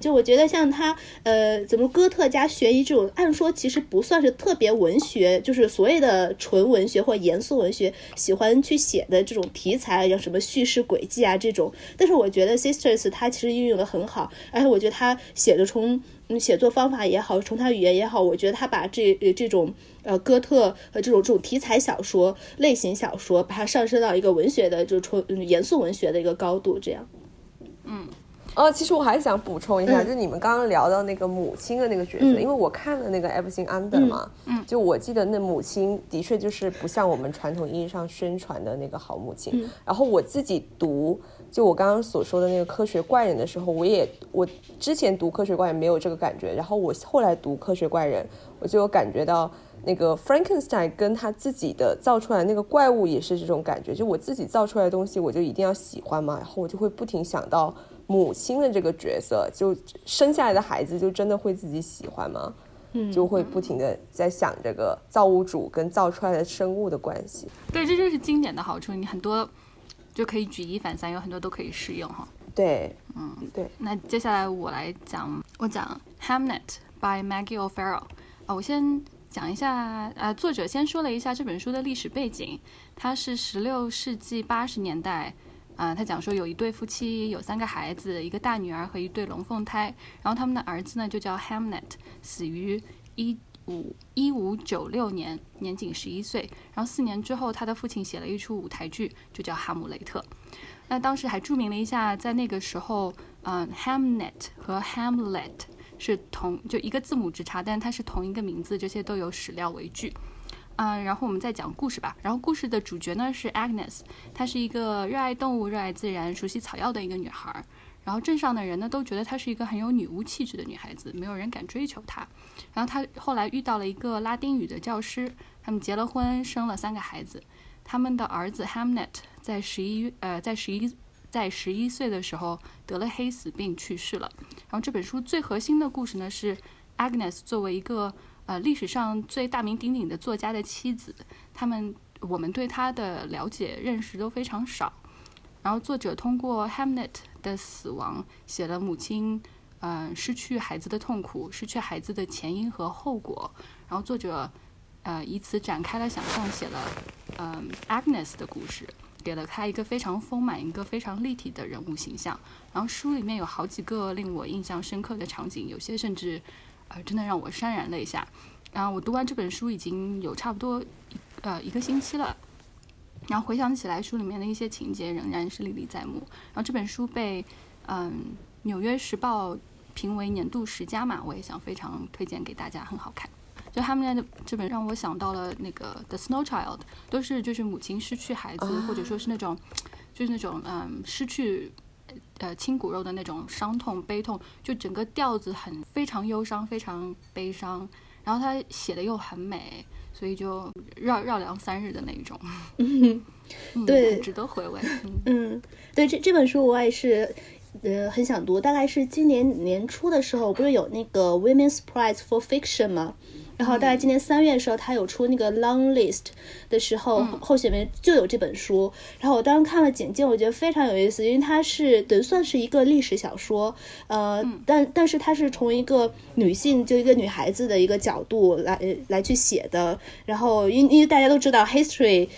就我觉得像他，呃，怎么哥特加悬疑这种，按说其实不算是特别文学，就是所谓的纯文学或严肃文学喜欢去写的这种题材，像什么叙事轨迹啊这种。但是我觉得 Sisters 他其实运用的很好，而且我觉得他写的从写作方法也好，从他语言也好，我觉得他把这这种呃哥特和这种这种题材小说类型小说，把它上升到一个文学的，就是纯严肃文学的一个高度，这样。嗯。哦，其实我还想补充一下，就是你们刚刚聊到那个母亲的那个角色，因为我看了那个《Everything Under》嘛，嗯，就我记得那母亲的确就是不像我们传统意义上宣传的那个好母亲。然后我自己读，就我刚刚所说的那个科学怪人的时候，我也我之前读科学怪人没有这个感觉，然后我后来读科学怪人，我就有感觉到那个 Frankenstein 跟他自己的造出来那个怪物也是这种感觉，就我自己造出来的东西，我就一定要喜欢嘛，然后我就会不停想到。母亲的这个角色，就生下来的孩子就真的会自己喜欢吗？嗯，就会不停的在想这个造物主跟造出来的生物的关系。对，这就是经典的好处，你很多就可以举一反三，有很多都可以适用哈。对，嗯，对。那接下来我来讲，我讲《Hamnet》by Maggie O'Farrell 啊，我先讲一下，呃，作者先说了一下这本书的历史背景，它是十六世纪八十年代。啊，他讲说有一对夫妻有三个孩子，一个大女儿和一对龙凤胎。然后他们的儿子呢就叫 Hamnet，死于一五一五九六年，年仅十一岁。然后四年之后，他的父亲写了一出舞台剧，就叫《哈姆雷特》。那当时还注明了一下，在那个时候，嗯，Hamnet 和 Hamlet 是同就一个字母之差，但它是同一个名字，这些都有史料为据。嗯，然后我们再讲故事吧。然后故事的主角呢是 Agnes，她是一个热爱动物、热爱自然、熟悉草药的一个女孩。然后镇上的人呢都觉得她是一个很有女巫气质的女孩子，没有人敢追求她。然后她后来遇到了一个拉丁语的教师，他们结了婚，生了三个孩子。他们的儿子 Hamnet 在十一呃在十一在十一岁的时候得了黑死病去世了。然后这本书最核心的故事呢是 Agnes 作为一个。呃，历史上最大名鼎鼎的作家的妻子，他们我们对他的了解认识都非常少。然后作者通过 Hamnet 的死亡，写了母亲嗯失去孩子的痛苦，失去孩子的前因和后果。然后作者呃以此展开了想象，写了嗯 Agnes 的故事。给了他一个非常丰满、一个非常立体的人物形象。然后书里面有好几个令我印象深刻的场景，有些甚至，呃，真的让我潸然泪下。然后我读完这本书已经有差不多呃一个星期了，然后回想起来书里面的一些情节仍然是历历在目。然后这本书被嗯《纽约时报》评为年度十佳嘛，我也想非常推荐给大家，很好看。就他们的这本让我想到了那个《The Snow Child》，都是就是母亲失去孩子，或者说是那种，就是那种嗯失去呃亲骨肉的那种伤痛悲痛，就整个调子很非常忧伤，非常悲伤。然后他写的又很美，所以就绕绕梁三日的那一种。[LAUGHS] 嗯，对，值得回味。嗯，对，这这本书我也是。呃，很想读，大概是今年年初的时候，不是有那个 Women's Prize for Fiction 吗？然后大概今年三月的时候，他有出那个 Long List 的时候，候选名就有这本书。然后我当时看了简介，我觉得非常有意思，因为它是等于算是一个历史小说，呃，但但是它是从一个女性，就一个女孩子的一个角度来来去写的。然后因因为大家都知道 History。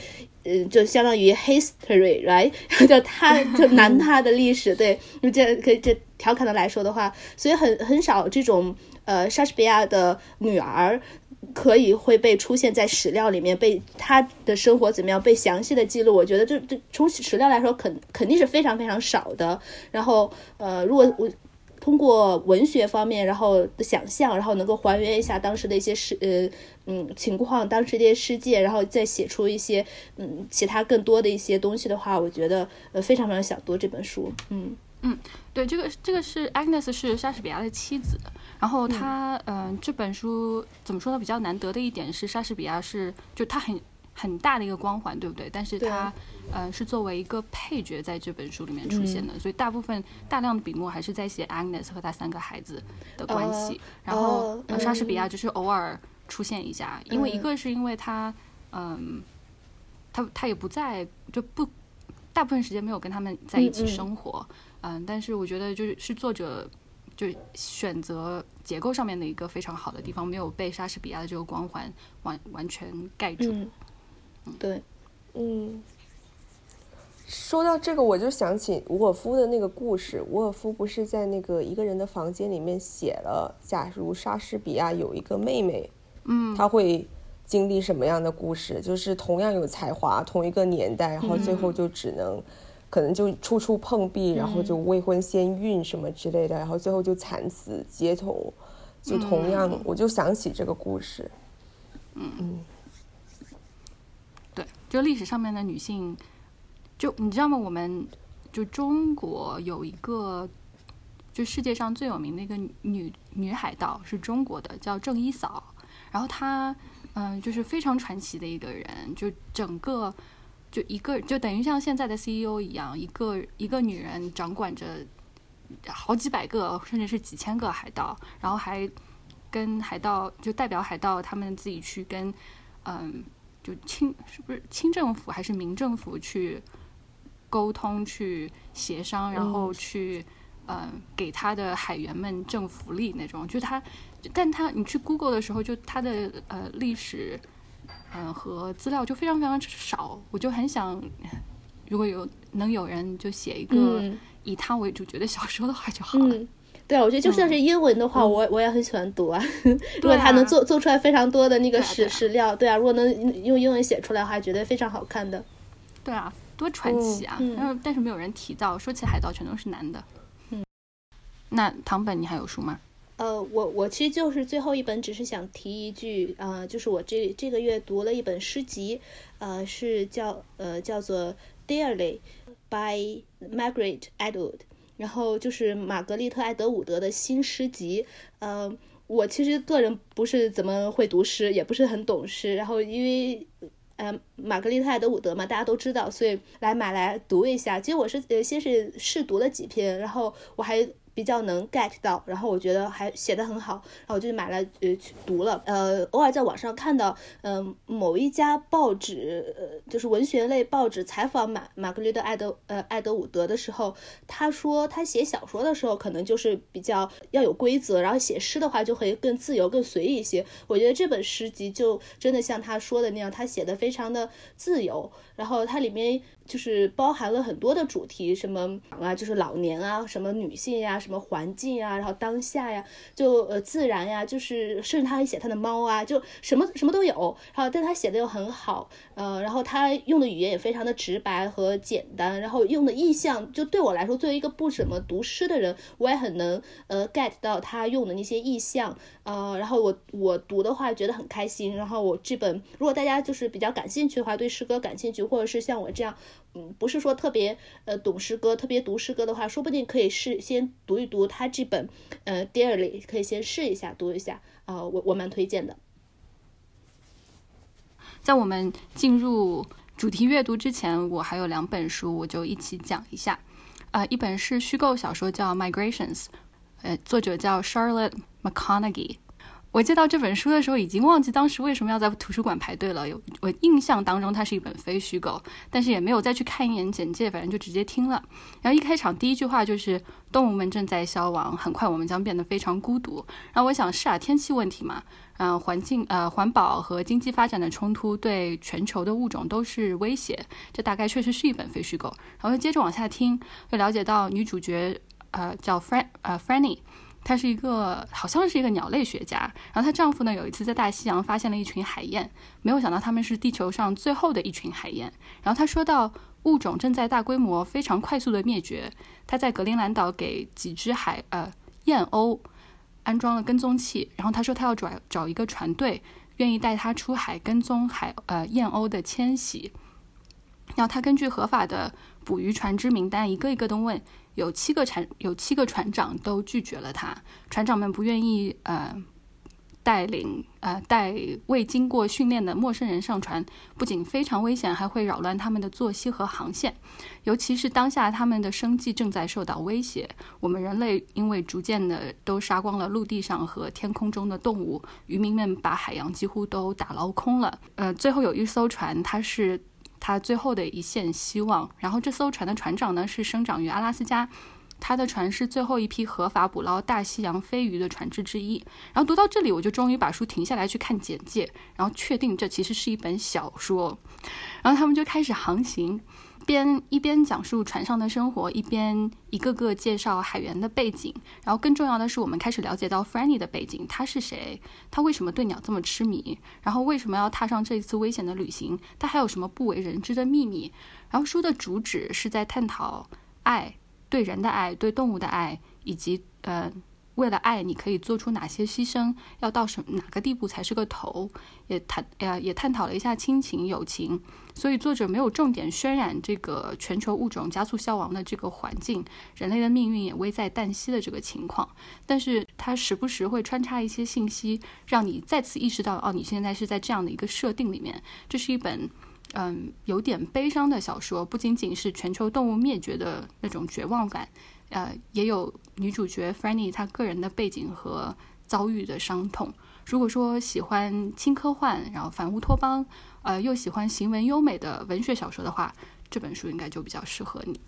嗯，就相当于 history，right？[LAUGHS] 就他就男他 [LAUGHS] 的历史，对，就这可以这调侃的来说的话，所以很很少这种呃莎士比亚的女儿可以会被出现在史料里面，被他的生活怎么样被详细的记录。我觉得这这从史料来说，肯肯定是非常非常少的。然后呃，如果我。通过文学方面，然后的想象，然后能够还原一下当时的一些事，呃，嗯，情况，当时这些事件，然后再写出一些，嗯，其他更多的一些东西的话，我觉得，呃，非常非常想读这本书。嗯嗯，对，这个这个是 Agnes 是莎士比亚的妻子，然后他，嗯，这本书怎么说呢？比较难得的一点是莎士比亚是，就他很。很大的一个光环，对不对？但是他，呃，是作为一个配角在这本书里面出现的，所以大部分大量的笔墨还是在写 Agnes 和他三个孩子的关系。然后莎士比亚就是偶尔出现一下，因为一个是因为他，嗯，他他也不在，就不大部分时间没有跟他们在一起生活，嗯，但是我觉得就是是作者就选择结构上面的一个非常好的地方，没有被莎士比亚的这个光环完完全盖住。对，嗯，说到这个，我就想起伍尔夫的那个故事。伍尔夫不是在那个一个人的房间里面写了，假如莎士比亚有一个妹妹，嗯，他会经历什么样的故事？就是同样有才华，同一个年代，然后最后就只能可能就处处碰壁，然后就未婚先孕什么之类的，然后最后就惨死街头。就同样，我就想起这个故事，嗯对。就历史上面的女性，就你知道吗？我们就中国有一个，就世界上最有名的一个女女海盗是中国的，叫郑一嫂。然后她，嗯，就是非常传奇的一个人。就整个，就一个，就等于像现在的 CEO 一样，一个一个女人掌管着好几百个，甚至是几千个海盗，然后还跟海盗就代表海盗他们自己去跟，嗯。就清是不是清政府还是民政府去沟通去协商，然后去嗯给他的海员们挣福利那种。就他，但他你去 Google 的时候，就他的呃历史嗯和资料就非常非常少。我就很想，如果有能有人就写一个以他为主角的小说的话就好了。对啊，我觉得就算是英文的话，我我也很喜欢读啊。[LAUGHS] 如果他能做做出来非常多的那个史史料，对啊，如果能用英文写出来的话，觉得非常好看的。对啊，多传奇啊！但是但是没有人提到，说起海盗全都是男的。嗯，那唐本你还有书吗？呃，我我其实就是最后一本，只是想提一句呃，就是我这这个月读了一本诗集，呃，是叫呃叫做 Dearly by Margaret Atwood。然后就是玛格丽特·艾德伍德的新诗集，呃，我其实个人不是怎么会读诗，也不是很懂诗。然后因为，呃，玛格丽特·艾德伍德嘛，大家都知道，所以来买来读一下。其实我是呃先是试读了几篇，然后我还比较能 get 到，然后我觉得还写的很好，然后我就买了呃去读了。呃，偶尔在网上看到，嗯，某一家报纸，呃，就是文学类报纸采访马马格丽特·爱德呃爱德伍德的时候，他说他写小说的时候可能就是比较要有规则，然后写诗的话就会更自由、更随意一些。我觉得这本诗集就真的像他说的那样，他写的非常的自由，然后它里面。就是包含了很多的主题，什么啊，就是老年啊，什么女性呀，什么环境啊，然后当下呀，就呃自然呀，就是甚至他还写他的猫啊，就什么什么都有。然后但他写的又很好，呃，然后他用的语言也非常的直白和简单，然后用的意象，就对我来说，作为一个不怎么读诗的人，我也很能呃 get 到他用的那些意象，呃，然后我我读的话觉得很开心。然后我这本，如果大家就是比较感兴趣的话，对诗歌感兴趣，或者是像我这样。嗯，不是说特别呃懂诗歌，特别读诗歌的话，说不定可以试先读一读他这本呃 Dearly，可以先试一下读一下啊，我我蛮推荐的。在我们进入主题阅读之前，我还有两本书，我就一起讲一下。啊，一本是虚构小说叫 Migrations，呃，作者叫 Charlotte McConaghy。我接到这本书的时候，已经忘记当时为什么要在图书馆排队了。有我印象当中，它是一本非虚构，但是也没有再去看一眼简介，反正就直接听了。然后一开场第一句话就是“动物们正在消亡，很快我们将变得非常孤独”。然后我想是啊，天气问题嘛，嗯，环境呃环保和经济发展的冲突对全球的物种都是威胁，这大概确实是一本非虚构。然后接着往下听，会了解到女主角呃叫 Fran 呃 Franny。她是一个，好像是一个鸟类学家。然后她丈夫呢，有一次在大西洋发现了一群海燕，没有想到他们是地球上最后的一群海燕。然后她说到，物种正在大规模、非常快速的灭绝。她在格陵兰岛给几只海呃燕鸥安装了跟踪器。然后她说她要找找一个船队，愿意带她出海跟踪海呃燕鸥的迁徙。要他根据合法的捕鱼船只名单，一个一个的问。有七个船，有七个船长都拒绝了他。船长们不愿意呃带领呃带未经过训练的陌生人上船，不仅非常危险，还会扰乱他们的作息和航线。尤其是当下他们的生计正在受到威胁。我们人类因为逐渐的都杀光了陆地上和天空中的动物，渔民们把海洋几乎都打捞空了。呃，最后有一艘船，它是。他最后的一线希望。然后这艘船的船长呢是生长于阿拉斯加，他的船是最后一批合法捕捞大西洋飞鱼的船只之一。然后读到这里，我就终于把书停下来去看简介，然后确定这其实是一本小说。然后他们就开始航行。边一边讲述船上的生活，一边一个个介绍海员的背景。然后更重要的是，我们开始了解到 Franny 的背景，他是谁？他为什么对鸟这么痴迷？然后为什么要踏上这一次危险的旅行？他还有什么不为人知的秘密？然后书的主旨是在探讨爱，对人的爱，对动物的爱，以及呃。为了爱，你可以做出哪些牺牲？要到什哪个地步才是个头？也谈呀，也探讨了一下亲情、友情。所以作者没有重点渲染这个全球物种加速消亡的这个环境，人类的命运也危在旦夕的这个情况。但是他时不时会穿插一些信息，让你再次意识到，哦，你现在是在这样的一个设定里面。这是一本，嗯，有点悲伤的小说，不仅仅是全球动物灭绝的那种绝望感。呃，也有女主角 Franny 她个人的背景和遭遇的伤痛。如果说喜欢轻科幻，然后反乌托邦，呃，又喜欢行文优美的文学小说的话，这本书应该就比较适合你。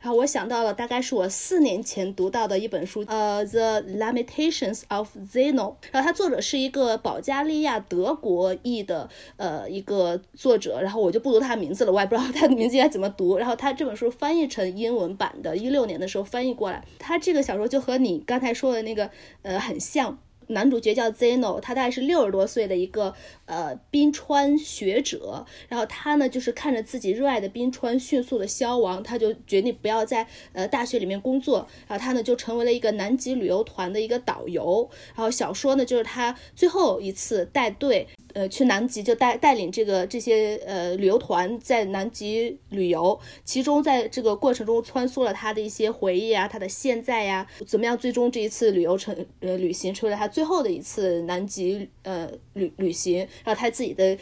然后我想到了，大概是我四年前读到的一本书，呃，《The Limitations of Zeno》。然后它作者是一个保加利亚德国裔的呃一个作者，然后我就不读他名字了，我也不知道他的名字应该怎么读。然后他这本书翻译成英文版的，一六年的时候翻译过来。他这个小说就和你刚才说的那个呃很像。男主角叫 Zeno，他大概是六十多岁的一个呃冰川学者，然后他呢就是看着自己热爱的冰川迅速的消亡，他就决定不要在呃大学里面工作，然后他呢就成为了一个南极旅游团的一个导游，然后小说呢就是他最后一次带队。呃，去南极就带带领这个这些呃旅游团在南极旅游，其中在这个过程中穿梭了他的一些回忆啊，他的现在呀，怎么样？最终这一次旅游成呃旅行成为了他最后的一次南极呃旅旅行，然后他自己的。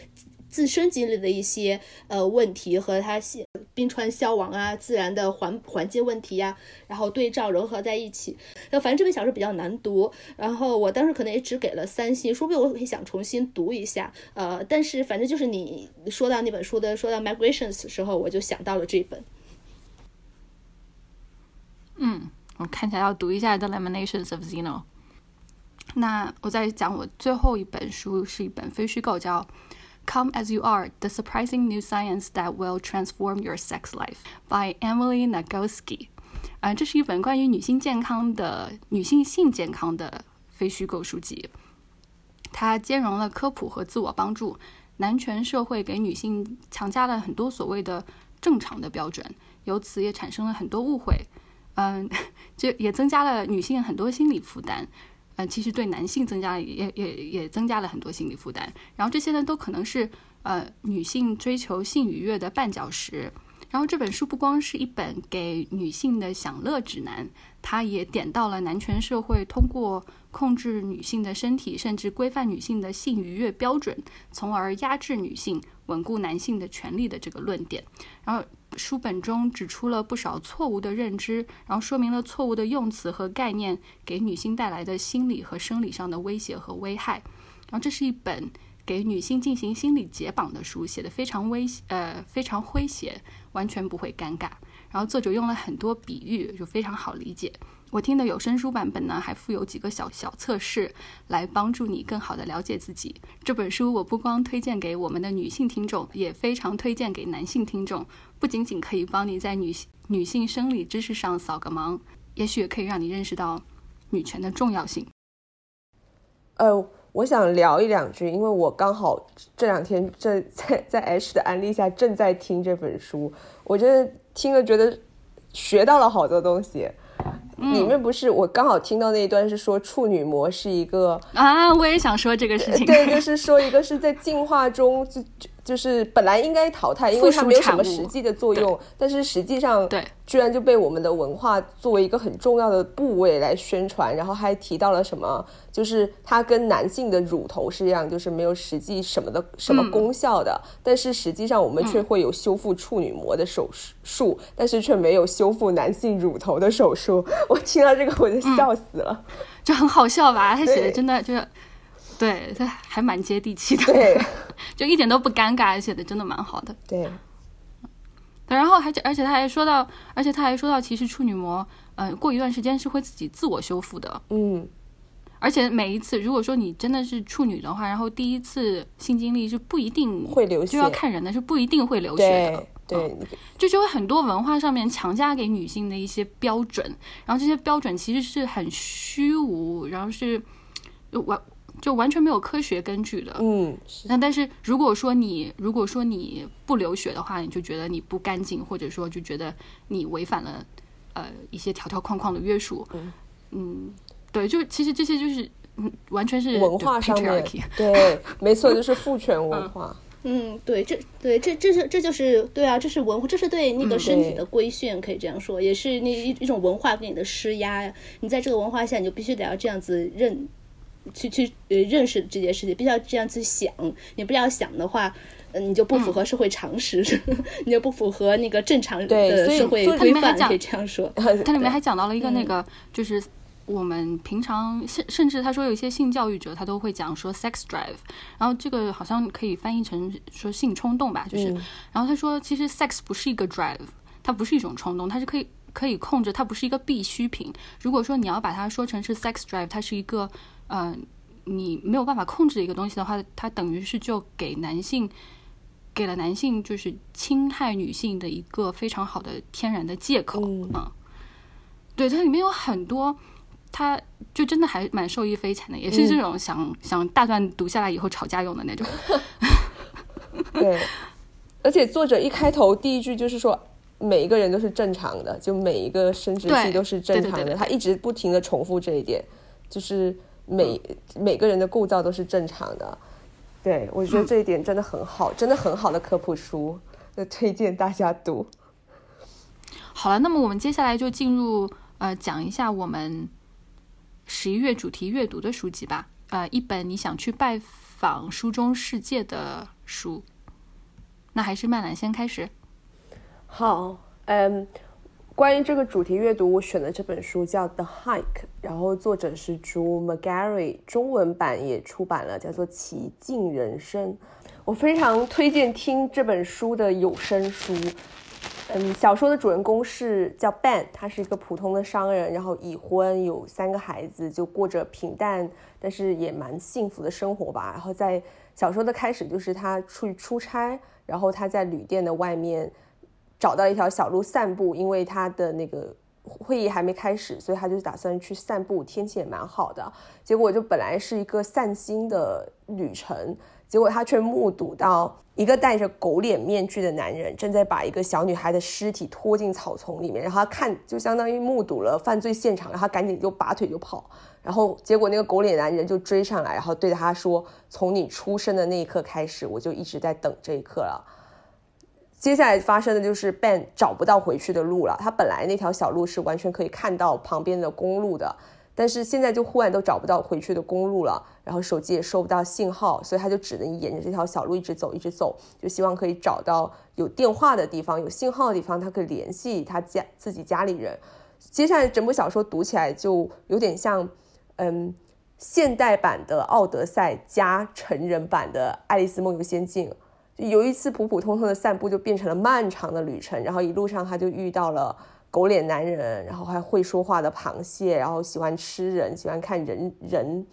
自身经历的一些呃问题和他现冰川消亡啊、自然的环环境问题呀，然后对照融合在一起。那反正这本小说比较难读，然后我当时可能也只给了三星，说不定我会想重新读一下。呃，但是反正就是你说到那本书的说到 migrations 的时候，我就想到了这本。嗯，我看起来要读一下《The Laminations of Zeno》。那我再讲我最后一本书是一本非虚构，叫《Come as You Are: The Surprising New Science That Will Transform Your Sex Life》by Emily Nagoski。啊，这是一本关于女性健康的女性性健康的非虚构书籍。它兼容了科普和自我帮助。男权社会给女性强加了很多所谓的正常的标准，由此也产生了很多误会。嗯，[LAUGHS] 就也增加了女性很多心理负担。嗯，其实对男性增加了也也也增加了很多心理负担。然后这些呢，都可能是呃女性追求性愉悦的绊脚石。然后这本书不光是一本给女性的享乐指南，它也点到了男权社会通过控制女性的身体，甚至规范女性的性愉悦标准，从而压制女性、稳固男性的权利的这个论点。然后书本中指出了不少错误的认知，然后说明了错误的用词和概念给女性带来的心理和生理上的威胁和危害。然后这是一本。给女性进行心理解绑的书写的非常危呃非常诙谐，完全不会尴尬。然后作者用了很多比喻，就非常好理解。我听的有声书版本呢，还附有几个小小测试，来帮助你更好的了解自己。这本书我不光推荐给我们的女性听众，也非常推荐给男性听众。不仅仅可以帮你在女性女性生理知识上扫个盲，也许也可以让你认识到女权的重要性。呃。我想聊一两句，因为我刚好这两天正在在 H 的安利下正在听这本书，我真的听了觉得学到了好多东西。里面不是我刚好听到那一段是说处女膜是一个啊，我也想说这个事情。对，就是说一个是在进化中就就。是本来应该淘汰，因为它没有什么实际的作用，但是实际上，对，居然就被我们的文化作为一个很重要的部位来宣传，然后还提到了什么，就是它跟男性的乳头是一样，就是没有实际什么的什么功效的，但是实际上我们却会有修复处女膜的手术，但是却没有修复男性乳头的手术。我听到这个我就笑死了，就很好笑吧？他写的真的就是。对，他还蛮接地气的，对，[LAUGHS] 就一点都不尴尬，写的真的蛮好的。对，然后还而且他还说到，而且他还说到，其实处女膜，嗯，过一段时间是会自己自我修复的。嗯，而且每一次，如果说你真的是处女的话，然后第一次性经历是不一定会流血，就要看人的，是不一定会流血的。对，就就会很多文化上面强加给女性的一些标准，然后这些标准其实是很虚无，然后是完。就完全没有科学根据的，嗯，那但是如果说你如果说你不流血的话，你就觉得你不干净，或者说就觉得你违反了呃一些条条框框的约束，嗯，对，就其实这些就是嗯完全是文化上面，对，没错，就是父权文化，[LAUGHS] 嗯，对，这对这这是这就是对啊，这是文化，这是对那个身体的规训，可以这样说，也是那一一种文化给你的施压呀，你在这个文化下，你就必须得要这样子认。去去呃认识这件事情，必须要这样去想。你不要想的话，嗯，你就不符合社会常识，[LAUGHS] 你就不符合那个正常的社会规范。可以这样说。它里面还讲到了一个那个，就是我们平常甚甚至他说有一些性教育者，他都会讲说 sex drive，然后这个好像可以翻译成说性冲动吧，就是。然后他说，其实 sex 不是一个 drive，它不是一种冲动，它是可以可以控制，它不是一个必需品。如果说你要把它说成是 sex drive，它是一个。嗯，你没有办法控制的一个东西的话，它等于是就给男性给了男性就是侵害女性的一个非常好的天然的借口啊。对，它里面有很多，它就真的还蛮受益匪浅的，也是这种想想大段读下来以后吵架用的那种。[LAUGHS] 对，而且作者一开头第一句就是说每一个人都是正常的，就每一个生殖器都是正常的，他一直不停的重复这一点，就是。每每个人的构造都是正常的，对我觉得这一点真的很好，真的很好的科普书，那推荐大家读。好了，那么我们接下来就进入呃讲一下我们十一月主题阅读的书籍吧。呃，一本你想去拜访书中世界的书。那还是曼兰先开始。好，嗯，关于这个主题阅读，我选的这本书叫《The Hike》，然后作者是 Drew McGarry，中文版也出版了，叫做《奇境人生》。我非常推荐听这本书的有声书。嗯，小说的主人公是叫 Ben，他是一个普通的商人，然后已婚，有三个孩子，就过着平淡但是也蛮幸福的生活吧。然后在小说的开始，就是他出去出差，然后他在旅店的外面找到一条小路散步，因为他的那个会议还没开始，所以他就打算去散步，天气也蛮好的。结果就本来是一个散心的旅程。结果他却目睹到一个戴着狗脸面具的男人正在把一个小女孩的尸体拖进草丛里面，然后他看就相当于目睹了犯罪现场，然后他赶紧就拔腿就跑，然后结果那个狗脸男人就追上来，然后对他说：“从你出生的那一刻开始，我就一直在等这一刻了。”接下来发生的就是 Ben 找不到回去的路了，他本来那条小路是完全可以看到旁边的公路的。但是现在就忽然都找不到回去的公路了，然后手机也收不到信号，所以他就只能沿着这条小路一直走，一直走，就希望可以找到有电话的地方、有信号的地方，他可以联系他家自己家里人。接下来整部小说读起来就有点像，嗯，现代版的《奥德赛》加成人版的《爱丽丝梦游仙境》，有一次普普通通的散步就变成了漫长的旅程，然后一路上他就遇到了。狗脸男人，然后还会说话的螃蟹，然后喜欢吃人，喜欢看人人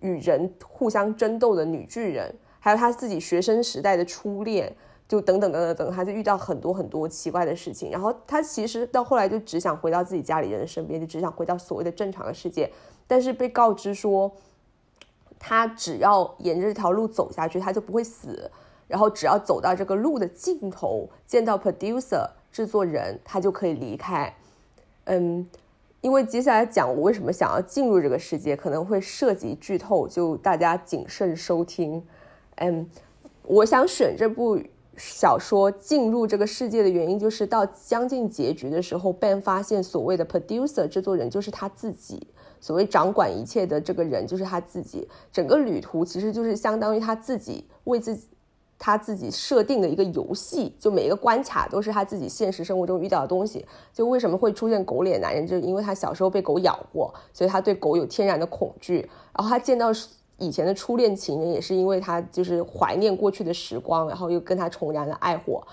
与人互相争斗的女巨人，还有他自己学生时代的初恋，就等等等等等，他就遇到很多很多奇怪的事情。然后他其实到后来就只想回到自己家里人的身边，就只想回到所谓的正常的世界。但是被告知说，他只要沿着这条路走下去，他就不会死。然后只要走到这个路的尽头，见到 producer。制作人他就可以离开，嗯，因为接下来讲我为什么想要进入这个世界，可能会涉及剧透，就大家谨慎收听。嗯，我想选这部小说进入这个世界的原因，就是到将近结局的时候，Ben 发现所谓的 producer 制作人就是他自己，所谓掌管一切的这个人就是他自己，整个旅途其实就是相当于他自己为自己。他自己设定的一个游戏，就每一个关卡都是他自己现实生活中遇到的东西。就为什么会出现狗脸男人，就是因为他小时候被狗咬过，所以他对狗有天然的恐惧。然后他见到以前的初恋情人，也是因为他就是怀念过去的时光，然后又跟他重燃了爱火。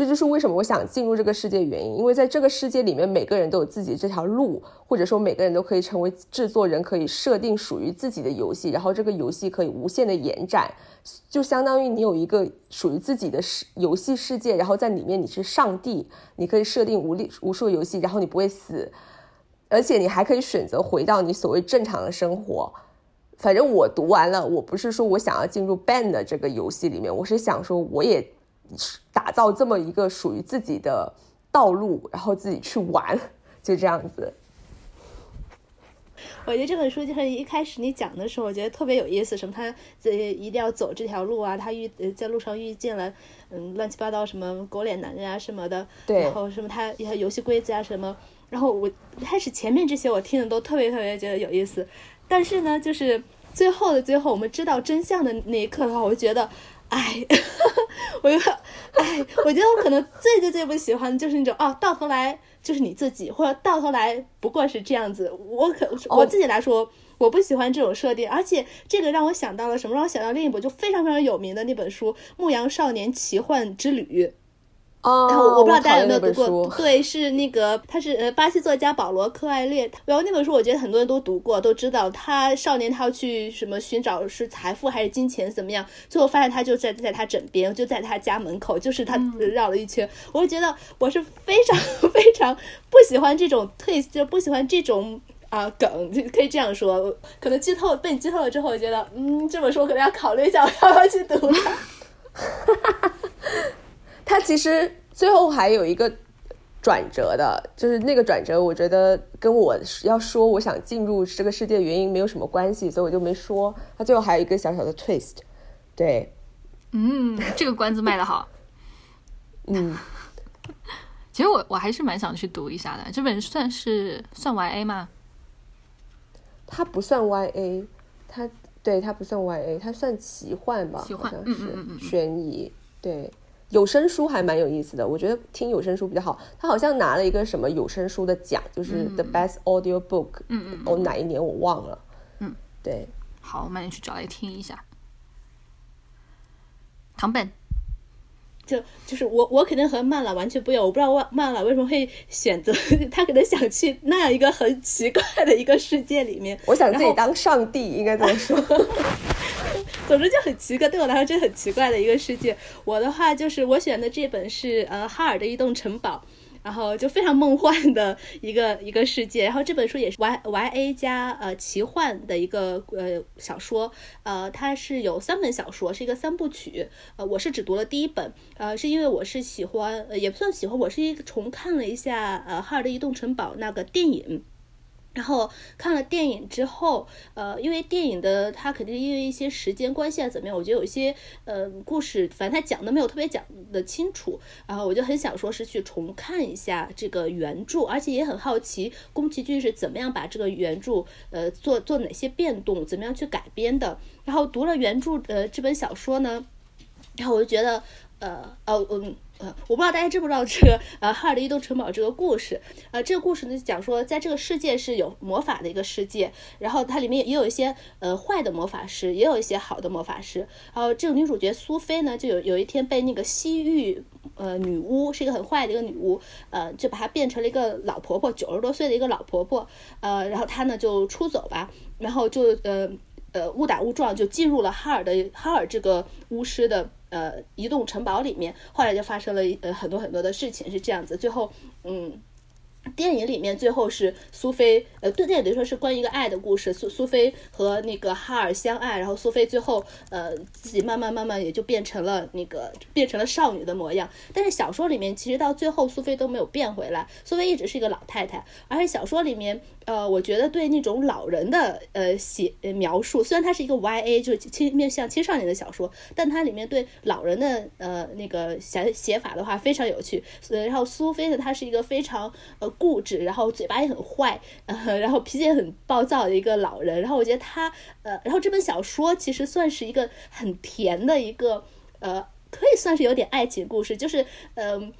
这就是为什么我想进入这个世界的原因，因为在这个世界里面，每个人都有自己这条路，或者说每个人都可以成为制作人，可以设定属于自己的游戏，然后这个游戏可以无限的延展，就相当于你有一个属于自己的世游戏世界，然后在里面你是上帝，你可以设定无力无数游戏，然后你不会死，而且你还可以选择回到你所谓正常的生活。反正我读完了，我不是说我想要进入 Ben 的这个游戏里面，我是想说我也。打造这么一个属于自己的道路，然后自己去玩，[LAUGHS] 就这样子。我觉得这本书就是一开始你讲的时候，我觉得特别有意思。什么他这一定要走这条路啊？他遇在路上遇见了嗯乱七八糟什么狗脸男人啊什么的，然后什么他一些游戏规则啊什么。然后我一开始前面这些我听的都特别特别觉得有意思，但是呢，就是最后的最后，我们知道真相的那一刻的话，我就觉得。哎，[LAUGHS] 我觉得，哎，我觉得我可能最最最不喜欢的就是那种哦，到头来就是你自己，或者到头来不过是这样子。我可我自己来说，我不喜欢这种设定，而且这个让我想到了什么？让我想到另一本就非常非常有名的那本书《牧羊少年奇幻之旅》。哦，我不知道大家有没有读过，对，是那个他是呃巴西作家保罗科艾略，然后那本书我觉得很多人都读过，都知道他少年他要去什么寻找是财富还是金钱怎么样，最后发现他就在在他枕边，就在他家门口，就是他绕了一圈，我就觉得我是非常非常不喜欢这种 twist，就不喜欢这种啊梗，就可以这样说，可能剧透被你剧透了之后，我觉得嗯这本书我可能要考虑一下我要不要去读它。[LAUGHS] 他其实最后还有一个转折的，就是那个转折，我觉得跟我要说我想进入这个世界的原因没有什么关系，所以我就没说。他最后还有一个小小的 twist，对，嗯，这个关子卖的好，嗯，[LAUGHS] 其实我我还是蛮想去读一下的。这本算是算 Y A 吗？它不算 Y A，它对它不算 Y A，它算奇幻吧？奇幻，嗯嗯嗯，悬疑，对。有声书还蛮有意思的，我觉得听有声书比较好。他好像拿了一个什么有声书的奖，就是 The Best Audio Book。嗯嗯，哦，哪一年我忘了。嗯，对。好，我们去找来听一下。唐本，就就是我我肯定和曼老完全不一样，我不知道曼曼老为什么会选择 [LAUGHS] 他，可能想去那样一个很奇怪的一个世界里面。我想自己当上帝，应该这么说。总之就很奇怪，对我来说真的很奇怪的一个世界。我的话就是我选的这本是呃哈尔的移动城堡。然后就非常梦幻的一个一个世界，然后这本书也是 Y Y A 加呃奇幻的一个呃小说，呃它是有三本小说，是一个三部曲，呃我是只读了第一本，呃是因为我是喜欢，呃也不算喜欢，我是一个重看了一下呃哈尔的移动城堡那个电影。然后看了电影之后，呃，因为电影的它肯定因为一些时间关系啊怎么样，我觉得有一些呃故事，反正他讲的没有特别讲的清楚，然后我就很想说是去重看一下这个原著，而且也很好奇宫崎骏是怎么样把这个原著呃做做哪些变动，怎么样去改编的。然后读了原著呃这本小说呢，然后我就觉得呃哦嗯。呃，我不知道大家知不知道这个呃哈尔的移动城堡这个故事，呃，这个故事呢讲说，在这个世界是有魔法的一个世界，然后它里面也有一些呃坏的魔法师，也有一些好的魔法师。然后这个女主角苏菲呢，就有有一天被那个西域呃女巫，是一个很坏的一个女巫，呃，就把她变成了一个老婆婆，九十多岁的一个老婆婆，呃，然后她呢就出走吧，然后就呃呃误打误撞就进入了哈尔的哈尔这个巫师的。呃，移动城堡里面，后来就发生了呃很多很多的事情，是这样子。最后，嗯。电影里面最后是苏菲，呃，对，电影等于说是关于一个爱的故事。苏苏菲和那个哈尔相爱，然后苏菲最后，呃，自己慢慢慢慢也就变成了那个变成了少女的模样。但是小说里面其实到最后苏菲都没有变回来，苏菲一直是一个老太太。而且小说里面，呃，我觉得对那种老人的呃写描述，虽然它是一个 Y A，就是青面向青少年的小说，但它里面对老人的呃那个写写法的话非常有趣。然后苏菲呢，她是一个非常呃。固执，然后嘴巴也很坏，呃，[LAUGHS] 然后脾气也很暴躁的一个老人。然后我觉得他，呃，然后这本小说其实算是一个很甜的一个，呃，可以算是有点爱情故事。就是，嗯，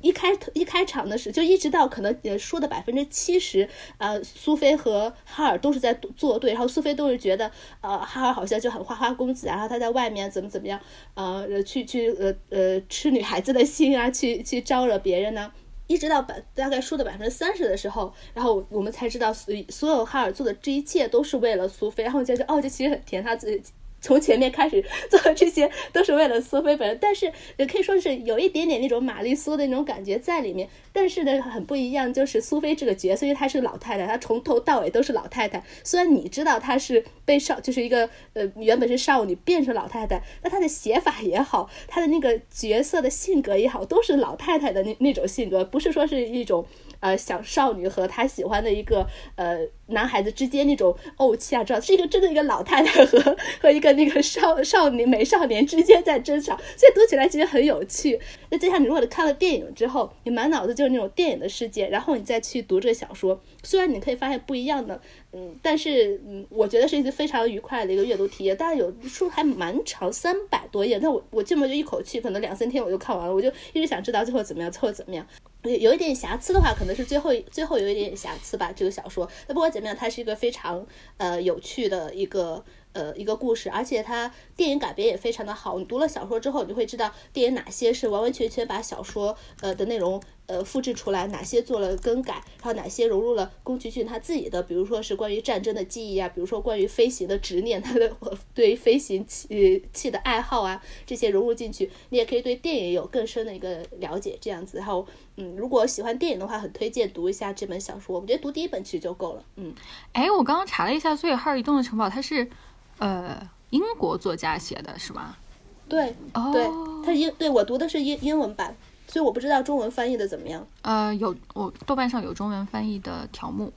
一开一开场的时候，就一直到可能说的百分之七十，呃，苏菲和哈尔都是在作对，然后苏菲都是觉得，呃，哈尔好像就很花花公子啊，然后他在外面怎么怎么样，呃，去去呃呃吃女孩子的心啊，去去招惹别人呢。一直到百大概输的百分之三十的时候，然后我们才知道，所所有哈尔做的这一切都是为了苏菲。然后我觉得，哦，这其实很甜，他自己。从前面开始做的这些 [LAUGHS] 都是为了苏菲本人，但是也可以说是有一点点那种玛丽苏的那种感觉在里面。但是呢，很不一样，就是苏菲这个角色，因为她是老太太，她从头到尾都是老太太。虽然你知道她是被少，就是一个呃原本是少女变成老太太，那她的写法也好，她的那个角色的性格也好，都是老太太的那那种性格，不是说是一种。呃，小少女和她喜欢的一个呃男孩子之间那种怄气啊，知道是一个真的一个老太太和 [LAUGHS] 和一个那个少少女美少年之间在争吵，所以读起来其实很有趣。那就像你如果看了电影之后，你满脑子就是那种电影的世界，然后你再去读这个小说，虽然你可以发现不一样的，嗯，但是嗯，我觉得是一个非常愉快的一个阅读体验。当然有书还蛮长，三百多页，但我我这么就一口气，可能两三天我就看完了，我就一直想知道最后怎么样，最后怎么样。有有一点瑕疵的话，可能是最后最后有一点瑕疵吧。这个小说，那不管怎那，它是一个非常呃有趣的一个。呃，一个故事，而且它电影改编也非常的好。你读了小说之后，你就会知道电影哪些是完完全全把小说呃的内容呃复制出来，哪些做了更改，然后哪些融入了宫崎骏他自己的，比如说是关于战争的记忆啊，比如说关于飞行的执念，他的对飞行器器的爱好啊，这些融入进去，你也可以对电影有更深的一个了解。这样子，然后嗯，如果喜欢电影的话，很推荐读一下这本小说。我觉得读第一本其实就够了。嗯，哎，我刚刚查了一下，所以《哈尔移动的城堡》它是。呃，英国作家写的是吗？对，对，他英对我读的是英英文版，所以我不知道中文翻译的怎么样。呃，有我豆瓣上有中文翻译的条目。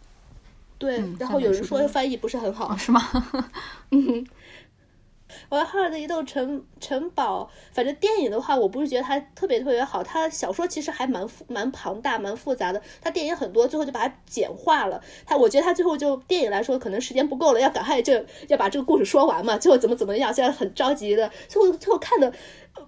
对，然后有人说翻译不是很好，是吗？[LAUGHS] 嗯。我哈尔的移动城城堡，反正电影的话，我不是觉得它特别特别好。它小说其实还蛮复蛮庞大、蛮复杂的。它电影很多，最后就把它简化了。它我觉得它最后就电影来说，可能时间不够了，要赶快就要把这个故事说完嘛。最后怎么怎么样，现在很着急的。最后最后看的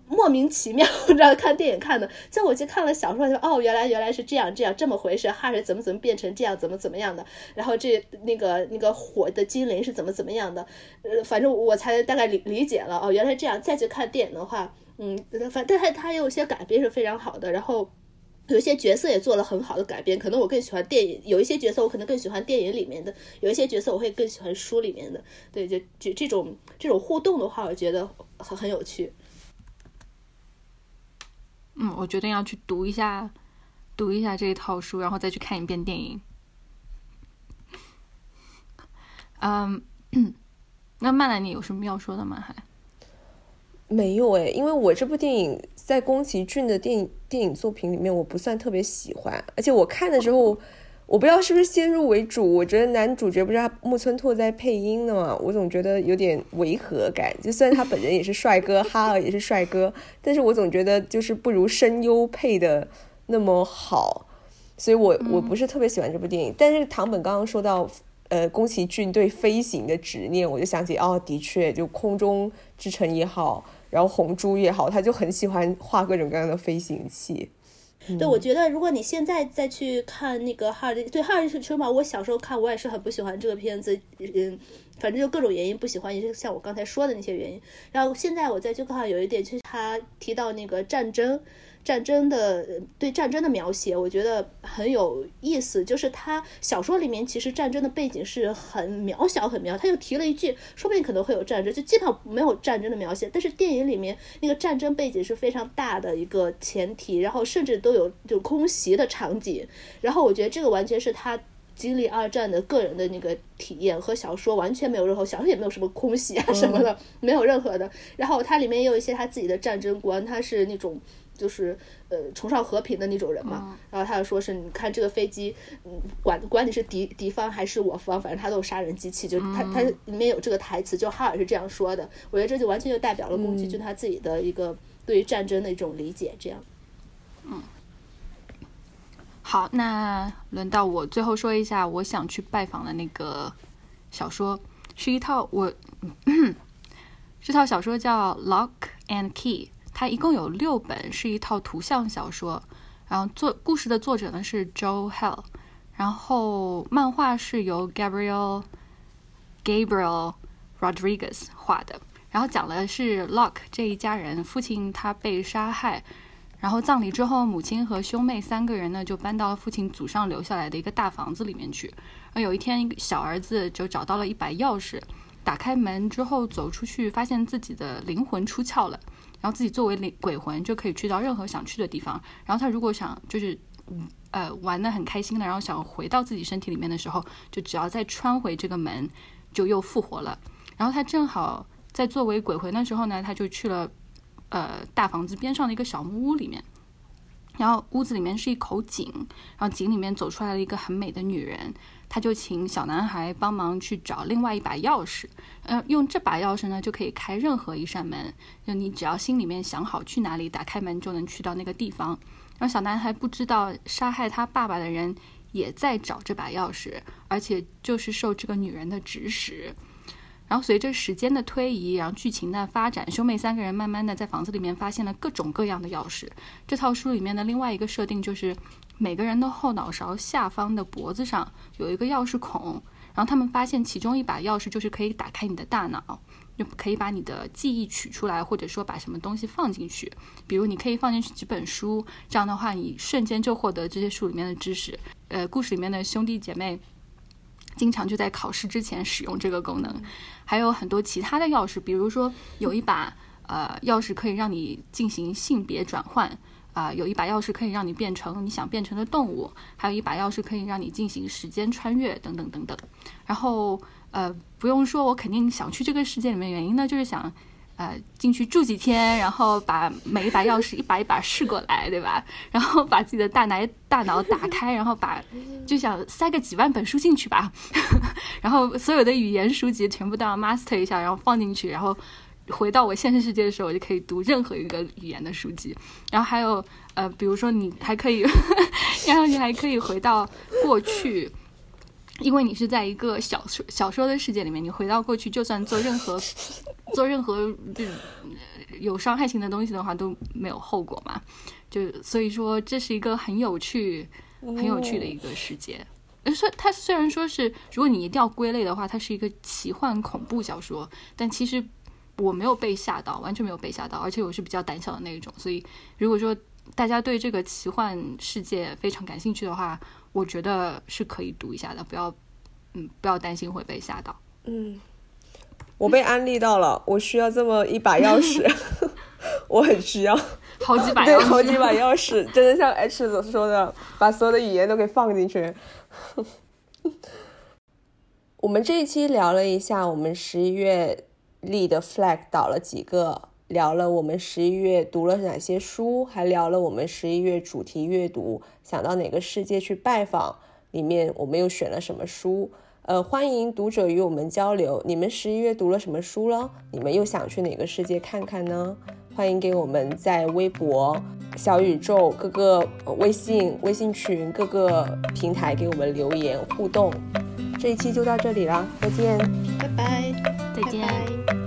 莫名其妙，然后看电影看的，像我去看了小说，就哦，原来原来是这样这样这么回事，哈是怎么怎么变成这样，怎么怎么样的，然后这那个那个火的精灵是怎么怎么样的，呃，反正我才大概理理解了，哦，原来这样。再去看电影的话，嗯，反正它它有些改编是非常好的，然后有一些角色也做了很好的改编，可能我更喜欢电影，有一些角色我可能更喜欢电影里面的，有一些角色我会更喜欢书里面的，对，就就这种这种互动的话，我觉得很很有趣。嗯，我决定要去读一下，读一下这一套书，然后再去看一遍电影。嗯，那曼兰，你有什么要说的吗？还没有哎，因为我这部电影在宫崎骏的电影电影作品里面，我不算特别喜欢，而且我看的时候。我不知道是不是先入为主，我觉得男主角不是木村拓哉配音的嘛，我总觉得有点违和感。就虽然他本人也是帅哥，哈尔也是帅哥，[LAUGHS] 但是我总觉得就是不如声优配的那么好，所以我我不是特别喜欢这部电影。但是唐本刚刚说到，呃，宫崎骏对飞行的执念，我就想起，哦，的确，就空中之城也好，然后红猪也好，他就很喜欢画各种各样的飞行器。对，我觉得如果你现在再去看那个哈尔的对哈尔车嘛，我小时候看我也是很不喜欢这个片子，嗯，反正就各种原因不喜欢，也是像我刚才说的那些原因。然后现在我再去看，有一点就是他提到那个战争。战争的对战争的描写，我觉得很有意思。就是他小说里面其实战争的背景是很渺小很渺，他就提了一句，说不定可能会有战争，就基本上没有战争的描写。但是电影里面那个战争背景是非常大的一个前提，然后甚至都有就空袭的场景。然后我觉得这个完全是他经历二战的个人的那个体验，和小说完全没有任何，小说也没有什么空袭啊什么的，没有任何的。然后它里面也有一些他自己的战争观，他是那种。就是呃崇尚和平的那种人嘛，然后他就说是你看这个飞机，嗯，管管你是敌敌方还是我方，反正他都是杀人机器，就他他里面有这个台词，就哈尔是这样说的。我觉得这就完全就代表了宫崎骏他自己的一个对于战争的一种理解，这样。嗯，好，那轮到我最后说一下我想去拜访的那个小说，是一套我 [CLEARS THROAT] 这套小说叫《Lock and Key》。它一共有六本，是一套图像小说。然后作故事的作者呢是 Joe Hell，然后漫画是由 Gabriel Gabriel Rodriguez 画的。然后讲的是 Lock 这一家人，父亲他被杀害，然后葬礼之后，母亲和兄妹三个人呢就搬到了父亲祖上留下来的一个大房子里面去。而有一天，小儿子就找到了一把钥匙，打开门之后走出去，发现自己的灵魂出窍了。然后自己作为灵鬼魂就可以去到任何想去的地方。然后他如果想就是呃玩的很开心的，然后想回到自己身体里面的时候，就只要再穿回这个门，就又复活了。然后他正好在作为鬼魂的时候呢，他就去了呃大房子边上的一个小木屋里面。然后屋子里面是一口井，然后井里面走出来了一个很美的女人。他就请小男孩帮忙去找另外一把钥匙，呃，用这把钥匙呢就可以开任何一扇门，就你只要心里面想好去哪里，打开门就能去到那个地方。然后小男孩不知道杀害他爸爸的人也在找这把钥匙，而且就是受这个女人的指使。然后随着时间的推移，然后剧情的发展，兄妹三个人慢慢的在房子里面发现了各种各样的钥匙。这套书里面的另外一个设定就是。每个人的后脑勺下方的脖子上有一个钥匙孔，然后他们发现其中一把钥匙就是可以打开你的大脑，就可以把你的记忆取出来，或者说把什么东西放进去。比如你可以放进去几本书，这样的话你瞬间就获得这些书里面的知识。呃，故事里面的兄弟姐妹经常就在考试之前使用这个功能，还有很多其他的钥匙，比如说有一把呃钥匙可以让你进行性别转换。啊，有一把钥匙可以让你变成你想变成的动物，还有一把钥匙可以让你进行时间穿越，等等等等。然后，呃，不用说，我肯定想去这个世界里面，原因呢就是想，呃，进去住几天，然后把每一把钥匙一把一把试过来，对吧？然后把自己的大脑大脑打开，然后把就想塞个几万本书进去吧，[LAUGHS] 然后所有的语言书籍全部都要 master 一下，然后放进去，然后。回到我现实世界的时候，我就可以读任何一个语言的书籍。然后还有，呃，比如说你还可以，[LAUGHS] 然后你还可以回到过去，因为你是在一个小说小说的世界里面，你回到过去，就算做任何做任何这有伤害性的东西的话都没有后果嘛。就所以说，这是一个很有趣、很有趣的一个世界。虽它虽然说是，如果你一定要归类的话，它是一个奇幻恐怖小说，但其实我没有被吓到，完全没有被吓到，而且我是比较胆小的那一种。所以，如果说大家对这个奇幻世界非常感兴趣的话，我觉得是可以读一下的，不要，嗯，不要担心会被吓到。嗯，我被安利到了，我需要这么一把钥匙，[LAUGHS] 我很需要。好几把对，钥匙，好几把钥匙，真的像 H 所说的，把所有的语言都给放进去。[LAUGHS] 我们这一期聊了一下我们十一月立的 flag 倒了几个，聊了我们十一月读了哪些书，还聊了我们十一月主题阅读想到哪个世界去拜访，里面我们又选了什么书。呃，欢迎读者与我们交流，你们十一月读了什么书了？你们又想去哪个世界看看呢？欢迎给我们在微博、小宇宙、各个微信、微信群各个平台给我们留言互动。这一期就到这里啦，再见。拜拜，再见拜拜